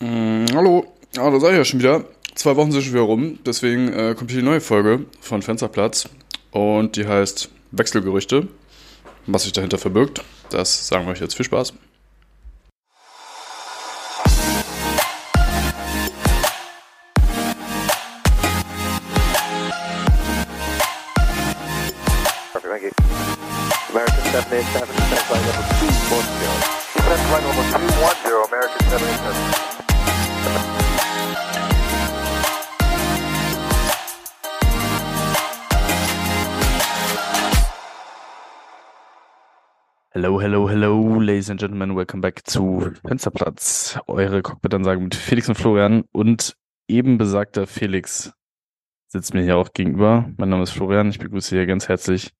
Mm, hallo, ah, da sei ich ja schon wieder. Zwei Wochen sind schon wieder rum, deswegen äh, kommt hier die neue Folge von Fensterplatz und die heißt Wechselgerüchte. Was sich dahinter verbirgt, das sagen wir euch jetzt. Viel Spaß. Ladies and gentlemen, welcome back zu Fensterplatz. Eure Cockpit-Ansage mit Felix und Florian und eben besagter Felix sitzt mir hier auch gegenüber. Mein Name ist Florian, ich begrüße hier ganz herzlich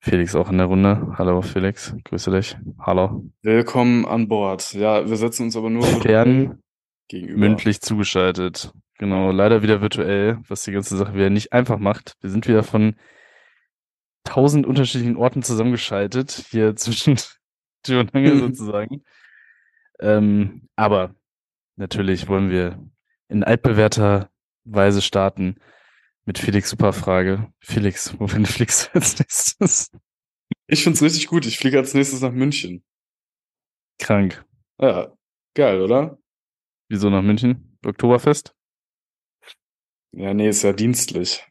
Felix auch in der Runde. Hallo Felix, grüße dich. Hallo. Willkommen an Bord. Ja, wir setzen uns aber nur Fern gegenüber. mündlich zugeschaltet. Genau, leider wieder virtuell, was die ganze Sache wieder nicht einfach macht. Wir sind wieder von tausend unterschiedlichen Orten zusammengeschaltet, hier zwischen Und Angel sozusagen. Ähm, aber natürlich wollen wir in altbewährter Weise starten mit Felix Superfrage. Felix, wohin fliegst du als nächstes? Ich find's richtig gut. Ich fliege als nächstes nach München. Krank. Ja, geil, oder? Wieso nach München? Oktoberfest? Ja, nee, ist ja dienstlich.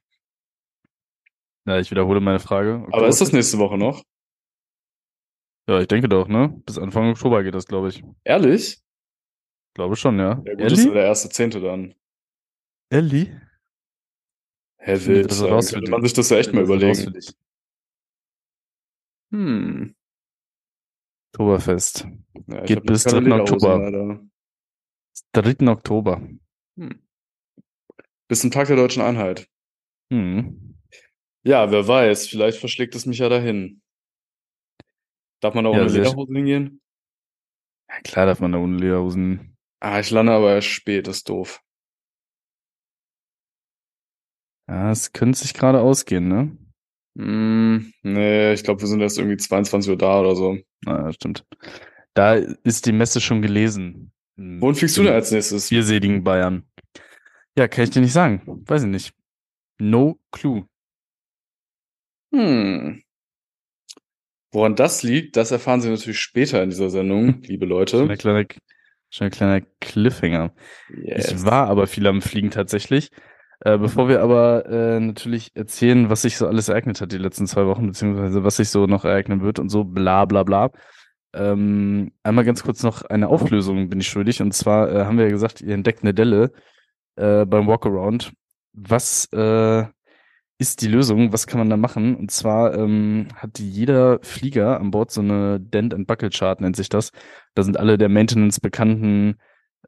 Ja, ich wiederhole meine Frage. Aber ist das nächste Woche noch? Ja, ich denke doch, ne? Bis Anfang Oktober geht das, glaube ich. Ehrlich? Glaube schon, ja. Ja, gut, das ist ja der erste Zehnte dann. Ellie? Hä, finde wild. das raus könnte man sich das ja echt mal überlegen. dich. Hm. Oktoberfest. Ja, Geht bis keine 3. Lederhosen, Oktober. leider. 3. Oktober. Hm. Bis zum Tag der Deutschen Einheit. Hm. Ja, wer weiß, vielleicht verschlägt es mich ja dahin. Darf man da Ja, ohne Lederhosen hingehen? Ja, klar darf man da ohne Lederhosen. Ah, ich lande aber erst spät, ist doof. Ja, es könnte sich gerade ausgehen, ne? Hm, nee, ich glaube, wir sind erst irgendwie 22 Uhr da oder so. Ah, stimmt. Da ist die Messe schon gelesen. Wohin fliegst du denn als nächstes? Vierseligen Bayern. Ja, kann ich dir nicht sagen. Weiß ich nicht. No clue. Hm. Woran das liegt, das erfahren Sie natürlich später in dieser Sendung, liebe Schon Leute. ein kleiner, schon ein kleiner Cliffhanger. Yes. Ich war aber viel am Fliegen tatsächlich. Äh, bevor wir aber äh, natürlich erzählen, was sich so alles ereignet hat die letzten zwei Wochen, beziehungsweise was sich so noch ereignen wird und so, bla bla bla. Ähm, einmal ganz kurz noch eine Auflösung bin ich schuldig. Und zwar äh, haben wir ja gesagt, ihr entdeckt eine Delle äh, beim Walkaround. Was äh, ist die Lösung? Was kann man da machen? Und zwar ähm, hat jeder Flieger an Bord so eine Dent and Buckle Chart, nennt sich das. Da sind alle der Maintenance bekannten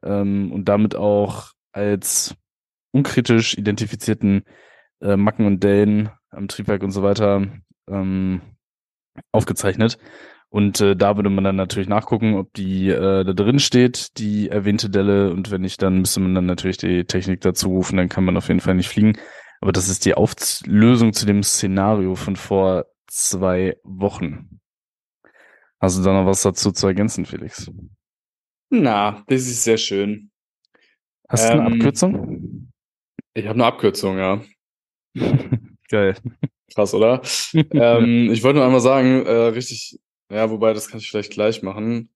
ähm, und damit auch als unkritisch identifizierten äh, Macken und Dellen am Triebwerk und so weiter ähm, aufgezeichnet. Und äh, da würde man dann natürlich nachgucken, ob die äh, da drin steht, die erwähnte Delle. Und wenn nicht, dann müsste man dann natürlich die Technik dazu rufen. Dann kann man auf jeden Fall nicht fliegen. Aber das ist die Auflösung zu dem Szenario von vor zwei Wochen. Hast du da noch was dazu zu ergänzen, Felix? Na, das ist sehr schön. Hast du eine Ähm, Abkürzung? Ich habe eine Abkürzung, ja. Geil. Krass, oder? ähm, ich wollte nur einmal sagen, äh, richtig, ja, wobei, das kann ich vielleicht gleich machen.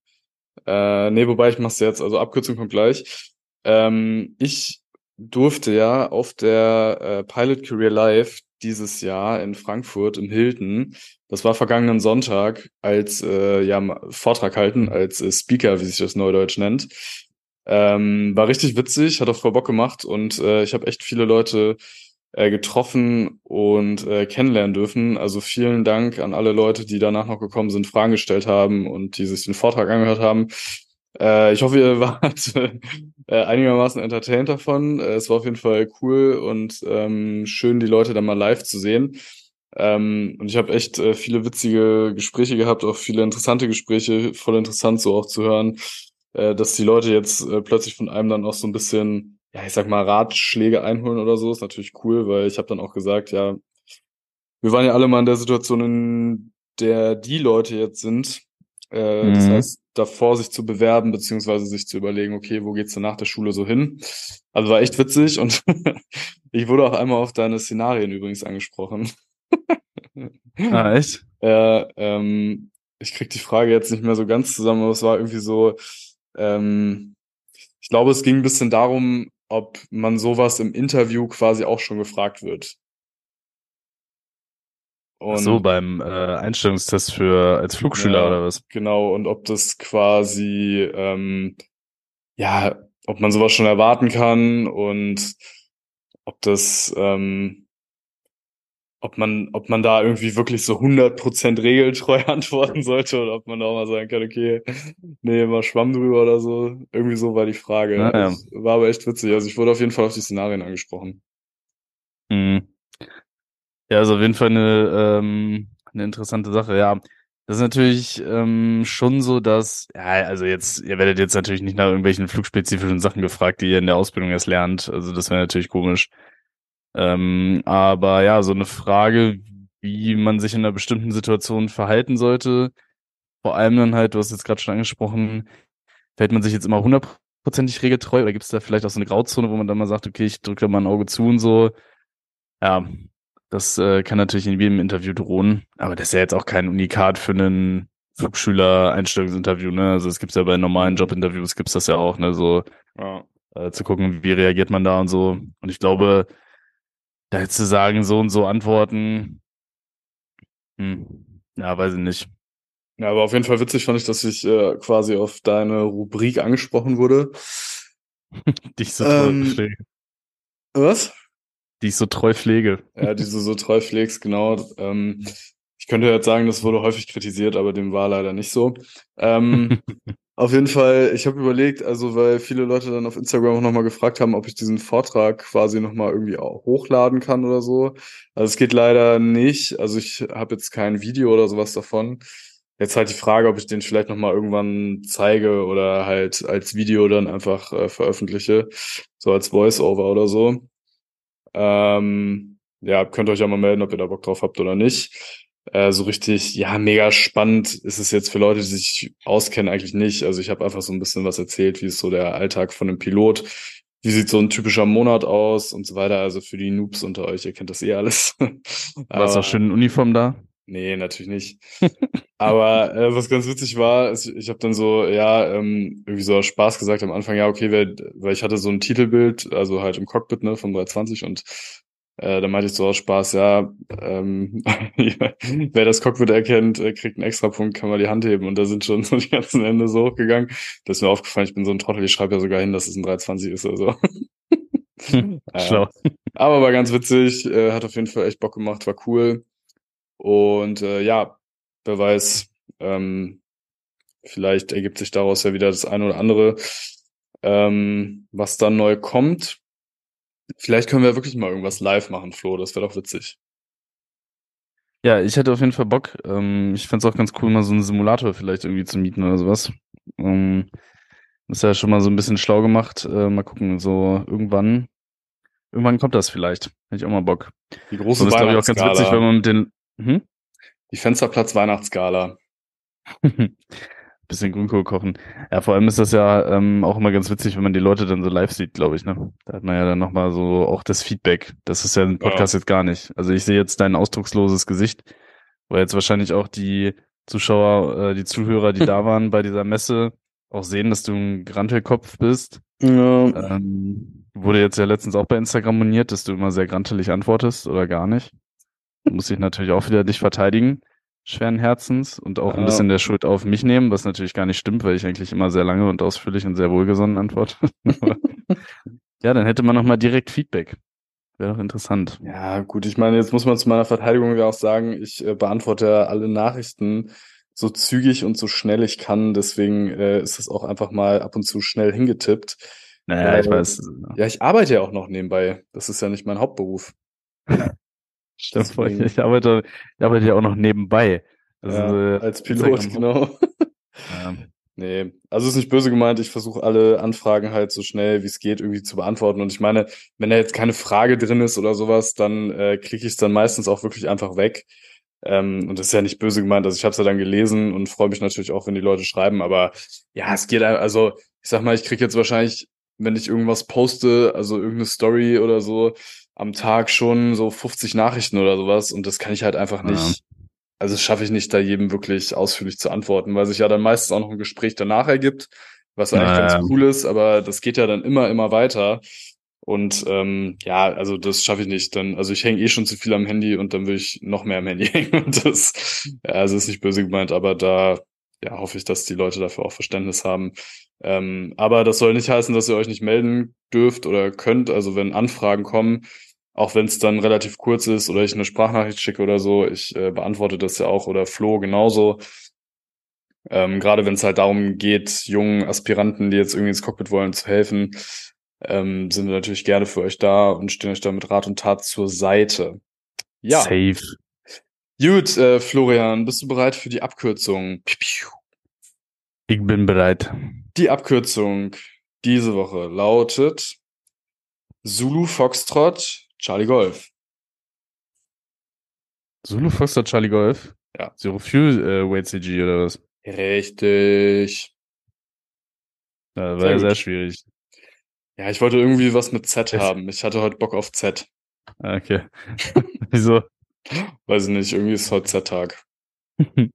Äh, nee, wobei ich mach's jetzt, also Abkürzung kommt gleich. Ähm, ich durfte ja auf der äh, Pilot Career Live dieses Jahr in Frankfurt im Hilton, das war vergangenen Sonntag, als äh, ja, Vortrag halten, als äh, Speaker, wie sich das neudeutsch nennt. Ähm, war richtig witzig, hat auch voll Bock gemacht und äh, ich habe echt viele Leute äh, getroffen und äh, kennenlernen dürfen. Also vielen Dank an alle Leute, die danach noch gekommen sind, Fragen gestellt haben und die sich den Vortrag angehört haben. Äh, ich hoffe, ihr wart äh, einigermaßen entertained davon. Äh, es war auf jeden Fall cool und ähm, schön, die Leute dann mal live zu sehen. Ähm, und ich habe echt äh, viele witzige Gespräche gehabt, auch viele interessante Gespräche, voll interessant so auch zu hören, äh, dass die Leute jetzt äh, plötzlich von einem dann auch so ein bisschen, ja, ich sag mal, Ratschläge einholen oder so, ist natürlich cool, weil ich habe dann auch gesagt, ja, wir waren ja alle mal in der Situation, in der die Leute jetzt sind, Äh, Das Mhm. heißt, davor sich zu bewerben, beziehungsweise sich zu überlegen, okay, wo geht's denn nach der Schule so hin? Also war echt witzig und ich wurde auch einmal auf deine Szenarien übrigens angesprochen. Ah, echt? Äh, ähm, ich krieg die Frage jetzt nicht mehr so ganz zusammen, aber es war irgendwie so, ähm, ich glaube, es ging ein bisschen darum, ob man sowas im Interview quasi auch schon gefragt wird. Ach so, Und beim äh, Einstellungstest für als Flugschüler ja, oder was? genau, und ob das quasi, ähm, ja, ob man sowas schon erwarten kann und ob das, ähm, ob man, ob man da irgendwie wirklich so 100% regeltreu antworten sollte oder ob man da auch mal sagen kann, okay, nee, mal Schwamm drüber oder so. Irgendwie so war die Frage. Naja. Es war aber echt witzig. Also ich wurde auf jeden Fall auf die Szenarien angesprochen. Mhm. Ja, also auf jeden Fall eine, ähm, eine interessante Sache. Ja, das ist natürlich ähm, schon so, dass, ja, also jetzt, ihr werdet jetzt natürlich nicht nach irgendwelchen flugspezifischen Sachen gefragt, die ihr in der Ausbildung erst lernt. Also das wäre natürlich komisch. Ähm, aber ja, so eine Frage, wie man sich in einer bestimmten Situation verhalten sollte, vor allem dann halt, du hast jetzt gerade schon angesprochen, verhält man sich jetzt immer hundertprozentig regeltreu oder gibt es da vielleicht auch so eine Grauzone, wo man dann mal sagt, okay, ich drücke da mal ein Auge zu und so. Ja, das äh, kann natürlich in jedem Interview drohen, aber das ist ja jetzt auch kein Unikat für einen Flugschüler-Einstellungsinterview, ne? Also es gibt's ja bei normalen Jobinterviews gibt's das ja auch, ne? So Ja. äh, zu gucken, wie reagiert man da und so. Und ich glaube, da jetzt zu sagen, so und so antworten, hm, ja, weiß ich nicht. Ja, aber auf jeden Fall witzig fand ich, dass ich äh, quasi auf deine Rubrik angesprochen wurde. Die ich so Ähm. Was? Die ich so treu pflege. Ja, die du so treu pflegst, genau. Ähm, ich könnte jetzt sagen, das wurde häufig kritisiert, aber dem war leider nicht so. Ähm, auf jeden Fall, ich habe überlegt, also weil viele Leute dann auf Instagram auch nochmal gefragt haben, ob ich diesen Vortrag quasi nochmal irgendwie auch hochladen kann oder so. Also es geht leider nicht. Also ich habe jetzt kein Video oder sowas davon. Jetzt halt die Frage, ob ich den vielleicht nochmal irgendwann zeige oder halt als Video dann einfach äh, veröffentliche, so als Voice-Over oder so. Ähm, ja, könnt ihr euch ja mal melden, ob ihr da Bock drauf habt oder nicht. Äh, so richtig, ja, mega spannend ist es jetzt für Leute, die sich auskennen, eigentlich nicht. Also ich habe einfach so ein bisschen was erzählt, wie ist so der Alltag von einem Pilot, wie sieht so ein typischer Monat aus und so weiter. Also für die Noobs unter euch, ihr kennt das eh alles. Warst Aber- auch schön in Uniform da? Nee, natürlich nicht. Aber äh, was ganz witzig war, ist, ich habe dann so, ja, ähm, irgendwie so aus Spaß gesagt am Anfang, ja, okay, wer, weil ich hatte so ein Titelbild, also halt im Cockpit, ne, vom 320 und äh, da meinte ich so aus Spaß, ja, ähm, wer das Cockpit erkennt, äh, kriegt einen Extrapunkt, kann mal die Hand heben und da sind schon so die ganzen Ende so hochgegangen. Da ist mir aufgefallen, ich bin so ein Trottel, ich schreibe ja sogar hin, dass es ein 320 ist, also. Ja. Schlau. Aber war ganz witzig, äh, hat auf jeden Fall echt Bock gemacht, war cool. Und äh, ja, wer weiß, ähm, vielleicht ergibt sich daraus ja wieder das eine oder andere, ähm, was dann neu kommt. Vielleicht können wir wirklich mal irgendwas live machen, Flo, das wäre doch witzig. Ja, ich hätte auf jeden Fall Bock. Ähm, ich fänd's auch ganz cool, mal so einen Simulator vielleicht irgendwie zu mieten oder sowas. Ähm, ist ja schon mal so ein bisschen schlau gemacht. Äh, mal gucken, so irgendwann, irgendwann kommt das vielleicht. Hätte ich auch mal Bock. Die So große ist, glaube ich, auch ganz witzig, wenn man mit den, hm? die Fensterplatz Weihnachtsgala. Bisschen Grünkohl kochen. Ja, vor allem ist das ja ähm, auch immer ganz witzig, wenn man die Leute dann so live sieht, glaube ich, ne? Da hat man ja dann nochmal so auch das Feedback. Das ist ja im Podcast jetzt gar nicht. Also ich sehe jetzt dein ausdrucksloses Gesicht, weil jetzt wahrscheinlich auch die Zuschauer, äh, die Zuhörer, die da waren bei dieser Messe, auch sehen, dass du ein Grantelkopf bist. Ja. Ähm, wurde jetzt ja letztens auch bei Instagram moniert, dass du immer sehr grantelig antwortest oder gar nicht. Muss ich natürlich auch wieder dich verteidigen, schweren Herzens und auch ein bisschen der Schuld auf mich nehmen, was natürlich gar nicht stimmt, weil ich eigentlich immer sehr lange und ausführlich und sehr wohlgesonnen antworte. Ja, dann hätte man noch mal direkt Feedback. Wäre doch interessant. Ja, gut, ich meine, jetzt muss man zu meiner Verteidigung ja auch sagen, ich äh, beantworte ja alle Nachrichten so zügig und so schnell ich kann, deswegen äh, ist das auch einfach mal ab und zu schnell hingetippt. Naja, ich Äh, weiß. Ja, ich arbeite ja auch noch nebenbei. Das ist ja nicht mein Hauptberuf. Stimmt, voll. ich arbeite, ich arbeite ja auch noch nebenbei. Also, Ja, äh, als Pilot, Instagram- genau. Ja. Nee, also ist nicht böse gemeint. Ich versuche alle Anfragen halt so schnell wie es geht irgendwie zu beantworten. Und ich meine, wenn da jetzt keine Frage drin ist oder sowas, dann äh, klicke ich es dann meistens auch wirklich einfach weg. Ähm, und das ist ja nicht böse gemeint. Also ich habe es ja dann gelesen und freue mich natürlich auch, wenn die Leute schreiben. Aber ja, es geht also, ich sag mal, ich krieg jetzt wahrscheinlich, wenn ich irgendwas poste, also irgendeine Story oder so, am Tag schon so 50 Nachrichten oder sowas. Und das kann ich halt einfach Ja. nicht. Also das schaffe ich nicht, da jedem wirklich ausführlich zu antworten, weil sich ja dann meistens auch noch ein Gespräch danach ergibt, was eigentlich Ja, ganz ja. cool ist, aber das geht ja dann immer, immer weiter. Und ähm, ja, also das schaffe ich nicht. Dann, also ich hänge eh schon zu viel am Handy und dann will ich noch mehr am Handy hängen. Und das, ja, also ist nicht böse gemeint, aber da ja, hoffe ich, dass die Leute dafür auch Verständnis haben. Ähm, aber das soll nicht heißen, dass ihr euch nicht melden dürft oder könnt. Also wenn Anfragen kommen, auch wenn es dann relativ kurz ist oder ich eine Sprachnachricht schicke oder so, ich äh, beantworte das ja auch oder Flo genauso. Ähm, gerade wenn es halt darum geht, jungen Aspiranten, die jetzt irgendwie ins Cockpit wollen, zu helfen, ähm, sind wir natürlich gerne für euch da und stehen euch da mit Rat und Tat zur Seite. Ja, Safe. gut, äh, Florian, bist du bereit für die Abkürzung? Ich bin bereit. Die Abkürzung diese Woche lautet Zulu Foxtrot Charlie Golf. Zulu Foxtrot Charlie Golf? Ja. Zero Fuel äh, Wade CG oder was? Richtig. Ja, war Sehr ja gut. sehr schwierig. Ja, ich wollte irgendwie was mit Z haben. Ich hatte heute Bock auf Z. Ah, Okay. Wieso? Weiß ich nicht, irgendwie ist heute Z-Tag.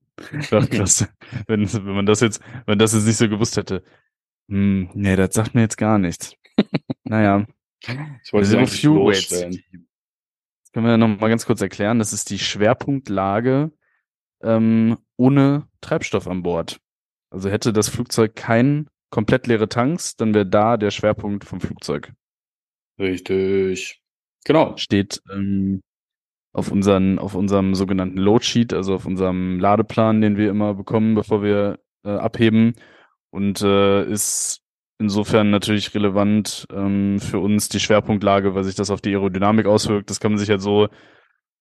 Ach, krass. wenn, wenn man das jetzt, wenn das jetzt nicht so gewusst hätte. Hm, nee, das sagt mir jetzt gar nichts. naja. Ich wollte sie Zero eigentlich Fuel Wade losstellen. CG. Das können wir ja noch mal ganz kurz erklären. Das ist die Schwerpunktlage ähm, ohne Treibstoff an Bord. Also hätte das Flugzeug kein komplett leere Tanks, dann wäre da der Schwerpunkt vom Flugzeug. Richtig. Genau. steht ähm, auf, unseren, auf unserem sogenannten Load Sheet, also auf unserem Ladeplan, den wir immer bekommen, bevor wir äh, abheben. Und äh, ist insofern natürlich relevant ähm, für uns die Schwerpunktlage, weil sich das auf die Aerodynamik auswirkt. Das kann man sich halt so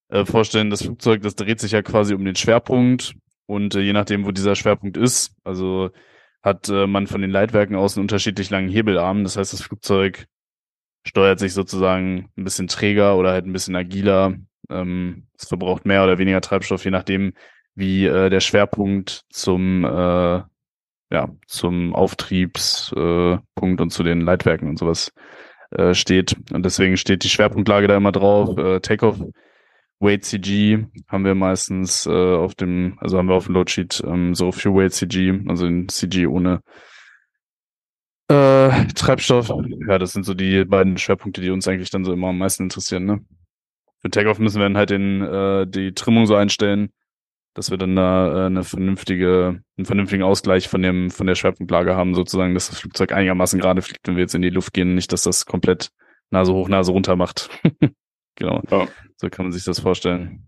äh, vorstellen, das Flugzeug, das dreht sich ja quasi um den Schwerpunkt und äh, je nachdem, wo dieser Schwerpunkt ist, also hat äh, man von den Leitwerken aus einen unterschiedlich langen Hebelarm. Das heißt, das Flugzeug steuert sich sozusagen ein bisschen träger oder halt ein bisschen agiler. Ähm, es verbraucht mehr oder weniger Treibstoff, je nachdem, wie äh, der Schwerpunkt zum äh, ja zum Auftriebspunkt äh, und zu den Leitwerken und sowas äh, steht. Und deswegen steht die Schwerpunktlage da immer drauf. Äh, Takeoff Weight CG haben wir meistens auf dem, also haben wir auf dem Loadsheet ähm, so für Weight CG, also den CG ohne äh, Treibstoff. Ja, das sind so die beiden Schwerpunkte, die uns eigentlich dann so immer am meisten interessieren. Ne? Für Takeoff müssen wir dann halt den, äh, die Trimmung so einstellen, dass wir dann da äh, eine vernünftige, einen vernünftigen Ausgleich von dem, von der Schwerpunktlage haben, sozusagen, dass das Flugzeug einigermaßen gerade fliegt, wenn wir jetzt in die Luft gehen, nicht, dass das komplett Nase hoch, Nase runter macht. genau. Ja. So kann man sich das vorstellen.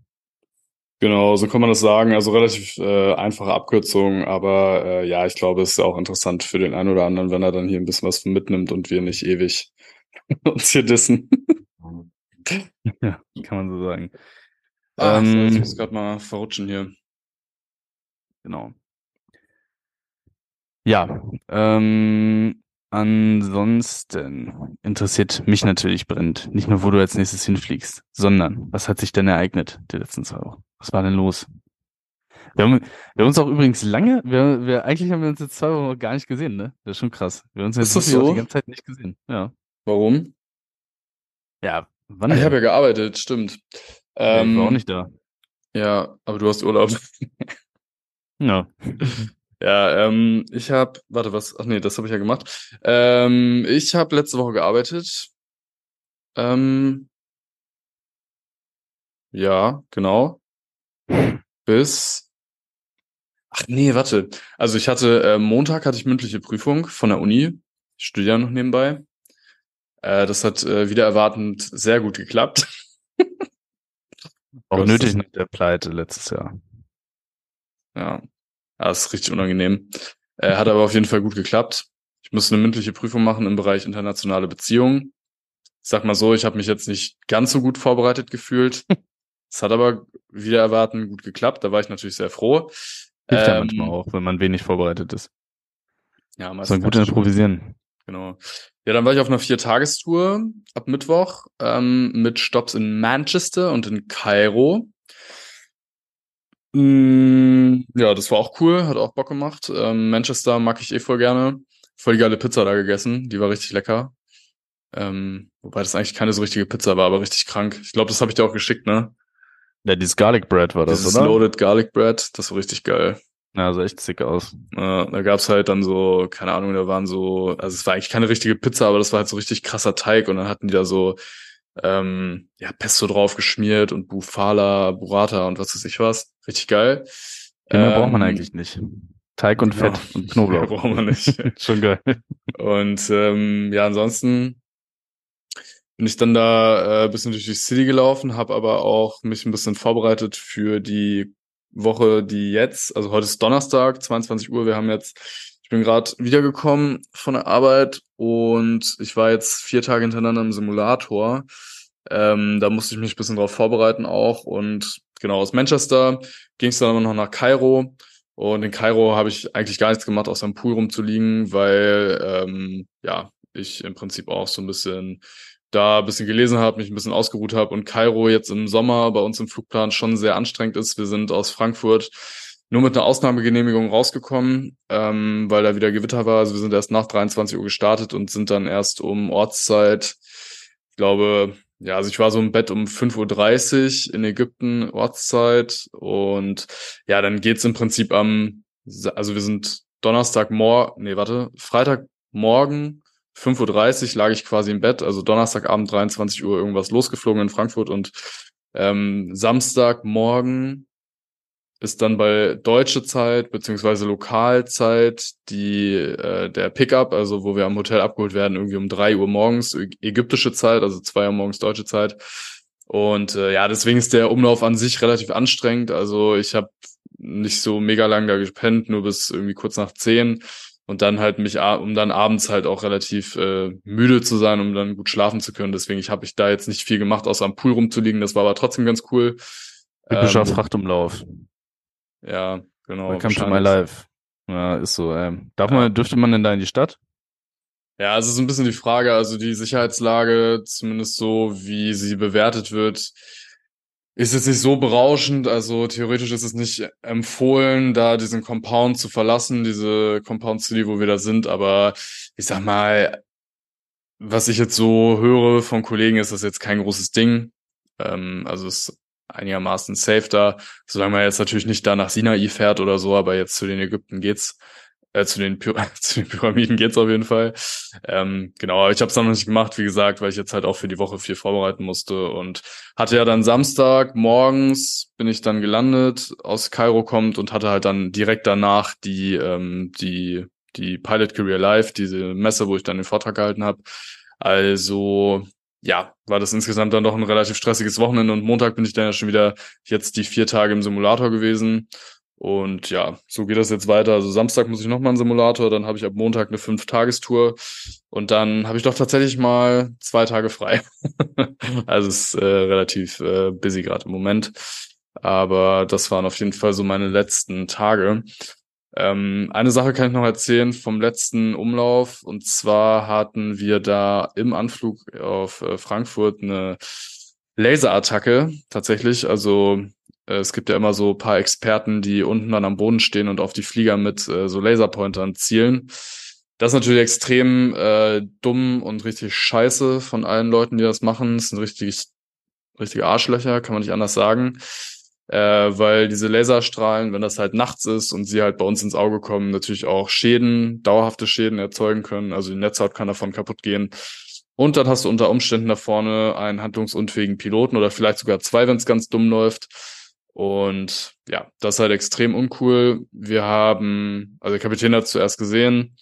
Genau, so kann man das sagen. Also relativ äh, einfache Abkürzung, aber äh, ja, ich glaube, es ist auch interessant für den einen oder anderen, wenn er dann hier ein bisschen was von mitnimmt und wir nicht ewig uns hier dissen. Ja, kann man so sagen. Ah, so, Ähm, ich muss gerade mal verrutschen hier. Genau. Ja, ähm, ansonsten interessiert mich natürlich brennend, nicht nur, wo du als nächstes hinfliegst, sondern was hat sich denn ereignet die letzten zwei Wochen? Was war denn los? Wir haben, wir haben uns auch übrigens lange, wir, wir, eigentlich haben wir uns jetzt zwei Wochen gar nicht gesehen, ne? Das ist schon krass. Wir haben uns jetzt so? die ganze Zeit nicht gesehen. Ja. Warum? Ja, wann Ah, ich habe ja gearbeitet, stimmt. Ja, ich Ähm, war auch nicht da. Ja, aber du hast Urlaub. Ja. Ja, ähm, ich habe, warte, was? Ach nee, das habe ich ja gemacht. Ähm, ich habe letzte Woche gearbeitet. Ähm, ja, genau. Bis. Ach nee, warte. Also ich hatte äh, Montag hatte ich mündliche Prüfung von der Uni. Ich studiere noch nebenbei. Äh, das hat äh, wieder erwartend sehr gut geklappt. Auch nötig nach der Pleite letztes Jahr. Ja, das ist richtig unangenehm. Äh, hat aber auf jeden Fall gut geklappt. Ich musste eine mündliche Prüfung machen im Bereich internationale Beziehungen. Ich sag mal so, ich habe mich jetzt nicht ganz so gut vorbereitet gefühlt. Es hat aber wieder erwarten gut geklappt. Da war ich natürlich sehr froh. Hilft ja Ähm, manchmal auch, wenn man wenig vorbereitet ist. Ja, meistens man gut improvisieren. Genau. Ja, dann war ich auf einer Viertagestour ab Mittwoch ähm, mit Stops in Manchester und in Kairo. Mm, ja, das war auch cool, hat auch Bock gemacht. Ähm, Manchester mag ich eh voll gerne. Voll die geile Pizza da gegessen, die war richtig lecker. Ähm, wobei das eigentlich keine so richtige Pizza war, aber richtig krank. Ich glaube, das habe ich dir auch geschickt, ne? Ja, dieses Garlic Bread war das, Dieses oder? Loaded Garlic Bread, das war richtig geil. Ja, sah echt sick aus. Äh, da gab's halt dann so, keine Ahnung, da waren so, also es war eigentlich keine richtige Pizza, aber das war halt so richtig krasser Teig und dann hatten die da so ähm, ja, Pesto drauf geschmiert und Bufala, Burrata und was weiß ich was. Richtig geil. Ja, mehr braucht man Ähm, eigentlich nicht. Teig und genau. Fett und Knoblauch. Mehr braucht man nicht. Schon geil. Und ähm, ja, ansonsten bin ich dann da äh, bisschen durch die City gelaufen, habe aber auch mich ein bisschen vorbereitet für die Woche, die jetzt, also heute ist Donnerstag, 22 Uhr, wir haben jetzt, ich bin gerade wiedergekommen von der Arbeit und ich war jetzt vier Tage hintereinander im Simulator. Ähm, da musste ich mich ein bisschen drauf vorbereiten auch und genau aus Manchester ging es dann aber noch nach Kairo und in Kairo habe ich eigentlich gar nichts gemacht, außer im Pool rumzuliegen, weil ähm, ja, ich im Prinzip auch so ein bisschen da ein bisschen gelesen habe, mich ein bisschen ausgeruht habe und Kairo jetzt im Sommer bei uns im Flugplan schon sehr anstrengend ist. Wir sind aus Frankfurt nur mit einer Ausnahmegenehmigung rausgekommen, ähm, weil da wieder Gewitter war. Also wir sind erst nach 23 Uhr gestartet und sind dann erst um Ortszeit, ich glaube, ja, also ich war so im Bett um 5.30 Uhr in Ägypten, Ortszeit. Und ja, dann geht's im Prinzip am, also wir sind Donnerstagmorgen, nee, warte, Freitagmorgen 5.30 Uhr lag ich quasi im Bett, also Donnerstagabend 23 Uhr irgendwas losgeflogen in Frankfurt und ähm, Samstagmorgen ist dann bei deutsche Zeit beziehungsweise Lokalzeit die äh, der Pickup, also wo wir am Hotel abgeholt werden, irgendwie um drei Uhr morgens ägyptische Zeit, also zwei Uhr morgens deutsche Zeit. Und äh, ja, deswegen ist der Umlauf an sich relativ anstrengend. Also ich habe nicht so mega lang da gepennt, nur bis irgendwie kurz nach zehn und dann halt mich, um dann abends halt auch relativ äh, müde zu sein, um dann gut schlafen zu können. Deswegen ich habe ich da jetzt nicht viel gemacht, außer am Pool rumzuliegen. Das war aber trotzdem ganz cool. Typischer Ähm, Frachtumlauf. Ja, genau. Welcome to my life. Ja, ist so. Ähm, darf man, dürfte man denn da in die Stadt? Ja, also so ein bisschen die Frage, also die Sicherheitslage, zumindest so, wie sie bewertet wird, ist jetzt nicht so berauschend. Also theoretisch ist es nicht empfohlen, da diesen Compound zu verlassen, diese Compound City, wo wir da sind. Aber ich sag mal, was ich jetzt so höre von Kollegen, ist das jetzt kein großes Ding. Ähm, also es ist einigermaßen safe da, solange man jetzt natürlich nicht da nach Sinai fährt oder so, aber jetzt zu den Ägypten geht's. Äh, zu den, zu den Pyramiden geht's auf jeden Fall. Ähm, genau, aber ich habe es noch nicht gemacht, wie gesagt, weil ich jetzt halt auch für die Woche viel vorbereiten musste und hatte ja dann Samstag morgens bin ich dann gelandet, aus Kairo kommt und hatte halt dann direkt danach die ähm, die die Pilot Career Live, diese Messe, wo ich dann den Vortrag gehalten habe. Also ja, war das insgesamt dann doch ein relativ stressiges Wochenende und Montag bin ich dann ja schon wieder jetzt die vier Tage im Simulator gewesen. Und ja, so geht das jetzt weiter. Also Samstag muss ich nochmal einen Simulator, dann habe ich ab Montag eine Fünf-Tagestour und dann habe ich doch tatsächlich mal zwei Tage frei. also es ist äh, relativ äh, busy gerade im Moment. Aber das waren auf jeden Fall so meine letzten Tage. Ähm, eine Sache kann ich noch erzählen vom letzten Umlauf. Und zwar hatten wir da im Anflug auf äh, Frankfurt eine Laserattacke tatsächlich. Also es gibt ja immer so paar Experten, die unten dann am Boden stehen und auf die Flieger mit äh, so Laserpointern zielen. Das ist natürlich extrem äh, dumm und richtig scheiße von allen Leuten, die das machen. Das sind richtig, richtige Arschlöcher, kann man nicht anders sagen. Äh, weil diese Laserstrahlen, wenn das halt nachts ist und sie halt bei uns ins Auge kommen, natürlich auch Schäden, dauerhafte Schäden erzeugen können. Also die Netzhaut kann davon kaputt gehen. Und dann hast du unter Umständen da vorne einen handlungsunfähigen Piloten oder vielleicht sogar zwei, wenn es ganz dumm läuft. Und ja, das ist halt extrem uncool. Wir haben, also der Kapitän hat zuerst gesehen.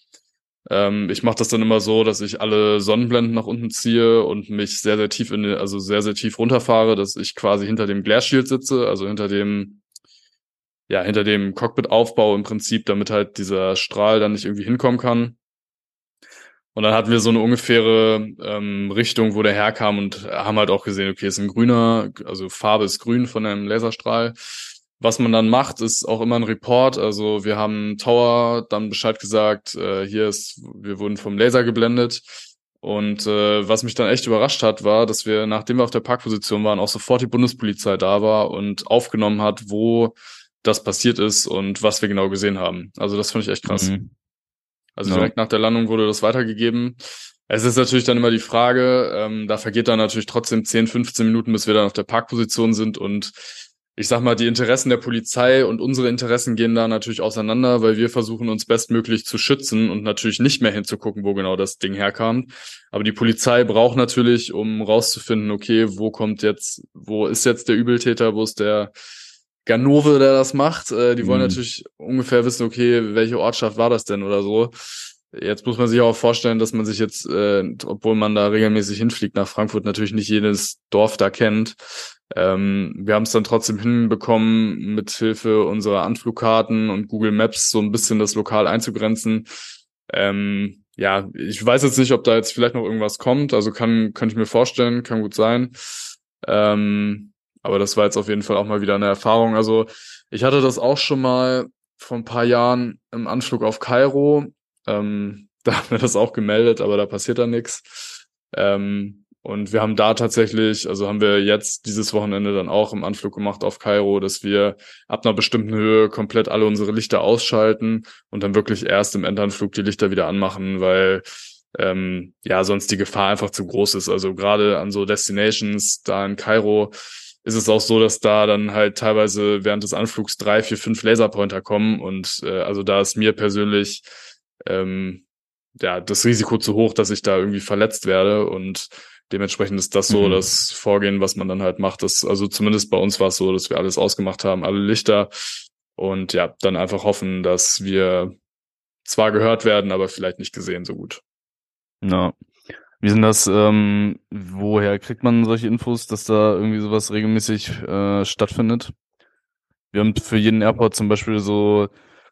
Ähm, ich mache das dann immer so, dass ich alle Sonnenblenden nach unten ziehe und mich sehr, sehr tief in, die- also sehr, sehr tief runterfahre, dass ich quasi hinter dem Glare Shield sitze, also hinter dem, ja, hinter dem Cockpit-Aufbau im Prinzip, damit halt dieser Strahl dann nicht irgendwie hinkommen kann. Und dann hatten wir so eine ungefähre ähm, Richtung, wo der herkam und haben halt auch gesehen, okay, es ist ein grüner, also Farbe ist grün von einem Laserstrahl. Was man dann macht, ist auch immer ein Report. Also wir haben Tower dann Bescheid gesagt, äh, hier ist, wir wurden vom Laser geblendet. Und äh, was mich dann echt überrascht hat, war, dass wir, nachdem wir auf der Parkposition waren, auch sofort die Bundespolizei da war und aufgenommen hat, wo das passiert ist und was wir genau gesehen haben. Also das fand ich echt krass. Mhm. Also Ja. direkt nach der Landung wurde das weitergegeben. Es ist natürlich dann immer die Frage, ähm, da vergeht dann natürlich trotzdem 10, 15 Minuten, bis wir dann auf der Parkposition sind und ich sag mal, die Interessen der Polizei und unsere Interessen gehen da natürlich auseinander, weil wir versuchen uns bestmöglich zu schützen und natürlich nicht mehr hinzugucken, wo genau das Ding herkam. Aber die Polizei braucht natürlich, um rauszufinden, okay, wo kommt jetzt, wo ist jetzt der Übeltäter, wo ist der Ganove, der das macht. Äh, die wollen Mhm. natürlich ungefähr wissen, okay, welche Ortschaft war das denn oder so. Jetzt muss man sich auch vorstellen, dass man sich jetzt, äh, obwohl man da regelmäßig hinfliegt nach Frankfurt, natürlich nicht jedes Dorf da kennt. Ähm, wir haben es dann trotzdem hinbekommen, mit Hilfe unserer Anflugkarten und Google Maps so ein bisschen das Lokal einzugrenzen. Ähm, ja, ich weiß jetzt nicht, ob da jetzt vielleicht noch irgendwas kommt. Also kann, könnte ich mir vorstellen, kann gut sein. Ähm, aber das war jetzt auf jeden Fall auch mal wieder eine Erfahrung. Also ich hatte das auch schon mal vor ein paar Jahren im Anflug auf Kairo. Ähm, da haben wir das auch gemeldet, aber da passiert dann nichts. Ähm, und wir haben da tatsächlich, also haben wir jetzt dieses Wochenende dann auch im Anflug gemacht auf Kairo, dass wir ab einer bestimmten Höhe komplett alle unsere Lichter ausschalten und dann wirklich erst im Endanflug die Lichter wieder anmachen, weil ähm, ja sonst die Gefahr einfach zu groß ist. Also gerade an so Destinations da in Kairo ist es auch so, dass da dann halt teilweise während des Anflugs drei, vier, fünf Laserpointer kommen und äh, also da ist mir persönlich ähm, ja das Risiko zu hoch, dass ich da irgendwie verletzt werde und dementsprechend ist das so Mhm. das Vorgehen, was man dann halt macht. Das, also zumindest bei uns war es so, dass wir alles ausgemacht haben, alle Lichter und ja, dann einfach hoffen, dass wir zwar gehört werden, aber vielleicht nicht gesehen so gut. Ja. Wie sind das, ähm, woher kriegt man solche Infos, dass da irgendwie sowas regelmäßig äh, stattfindet? Wir haben für jeden Airport zum Beispiel so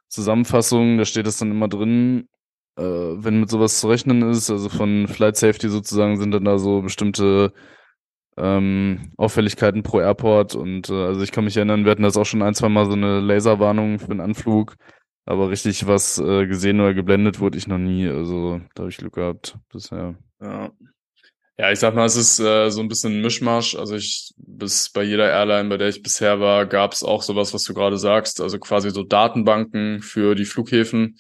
Zusammenfassungen, da steht das dann immer drin, äh, wenn mit sowas zu rechnen ist, also von Flight Safety sozusagen sind dann da so bestimmte ähm, Auffälligkeiten pro Airport und äh, also ich kann mich erinnern, wir hatten das auch schon ein, zwei Mal so eine Laserwarnung für den Anflug, aber richtig was äh, gesehen oder geblendet wurde ich noch nie, also da habe ich Glück gehabt bisher. Ja. Ich sag mal, es ist äh, so ein bisschen ein Mischmasch. Also ich, bis bei jeder Airline, bei der ich bisher war, gab es auch sowas, was du gerade sagst. Also quasi so Datenbanken für die Flughäfen,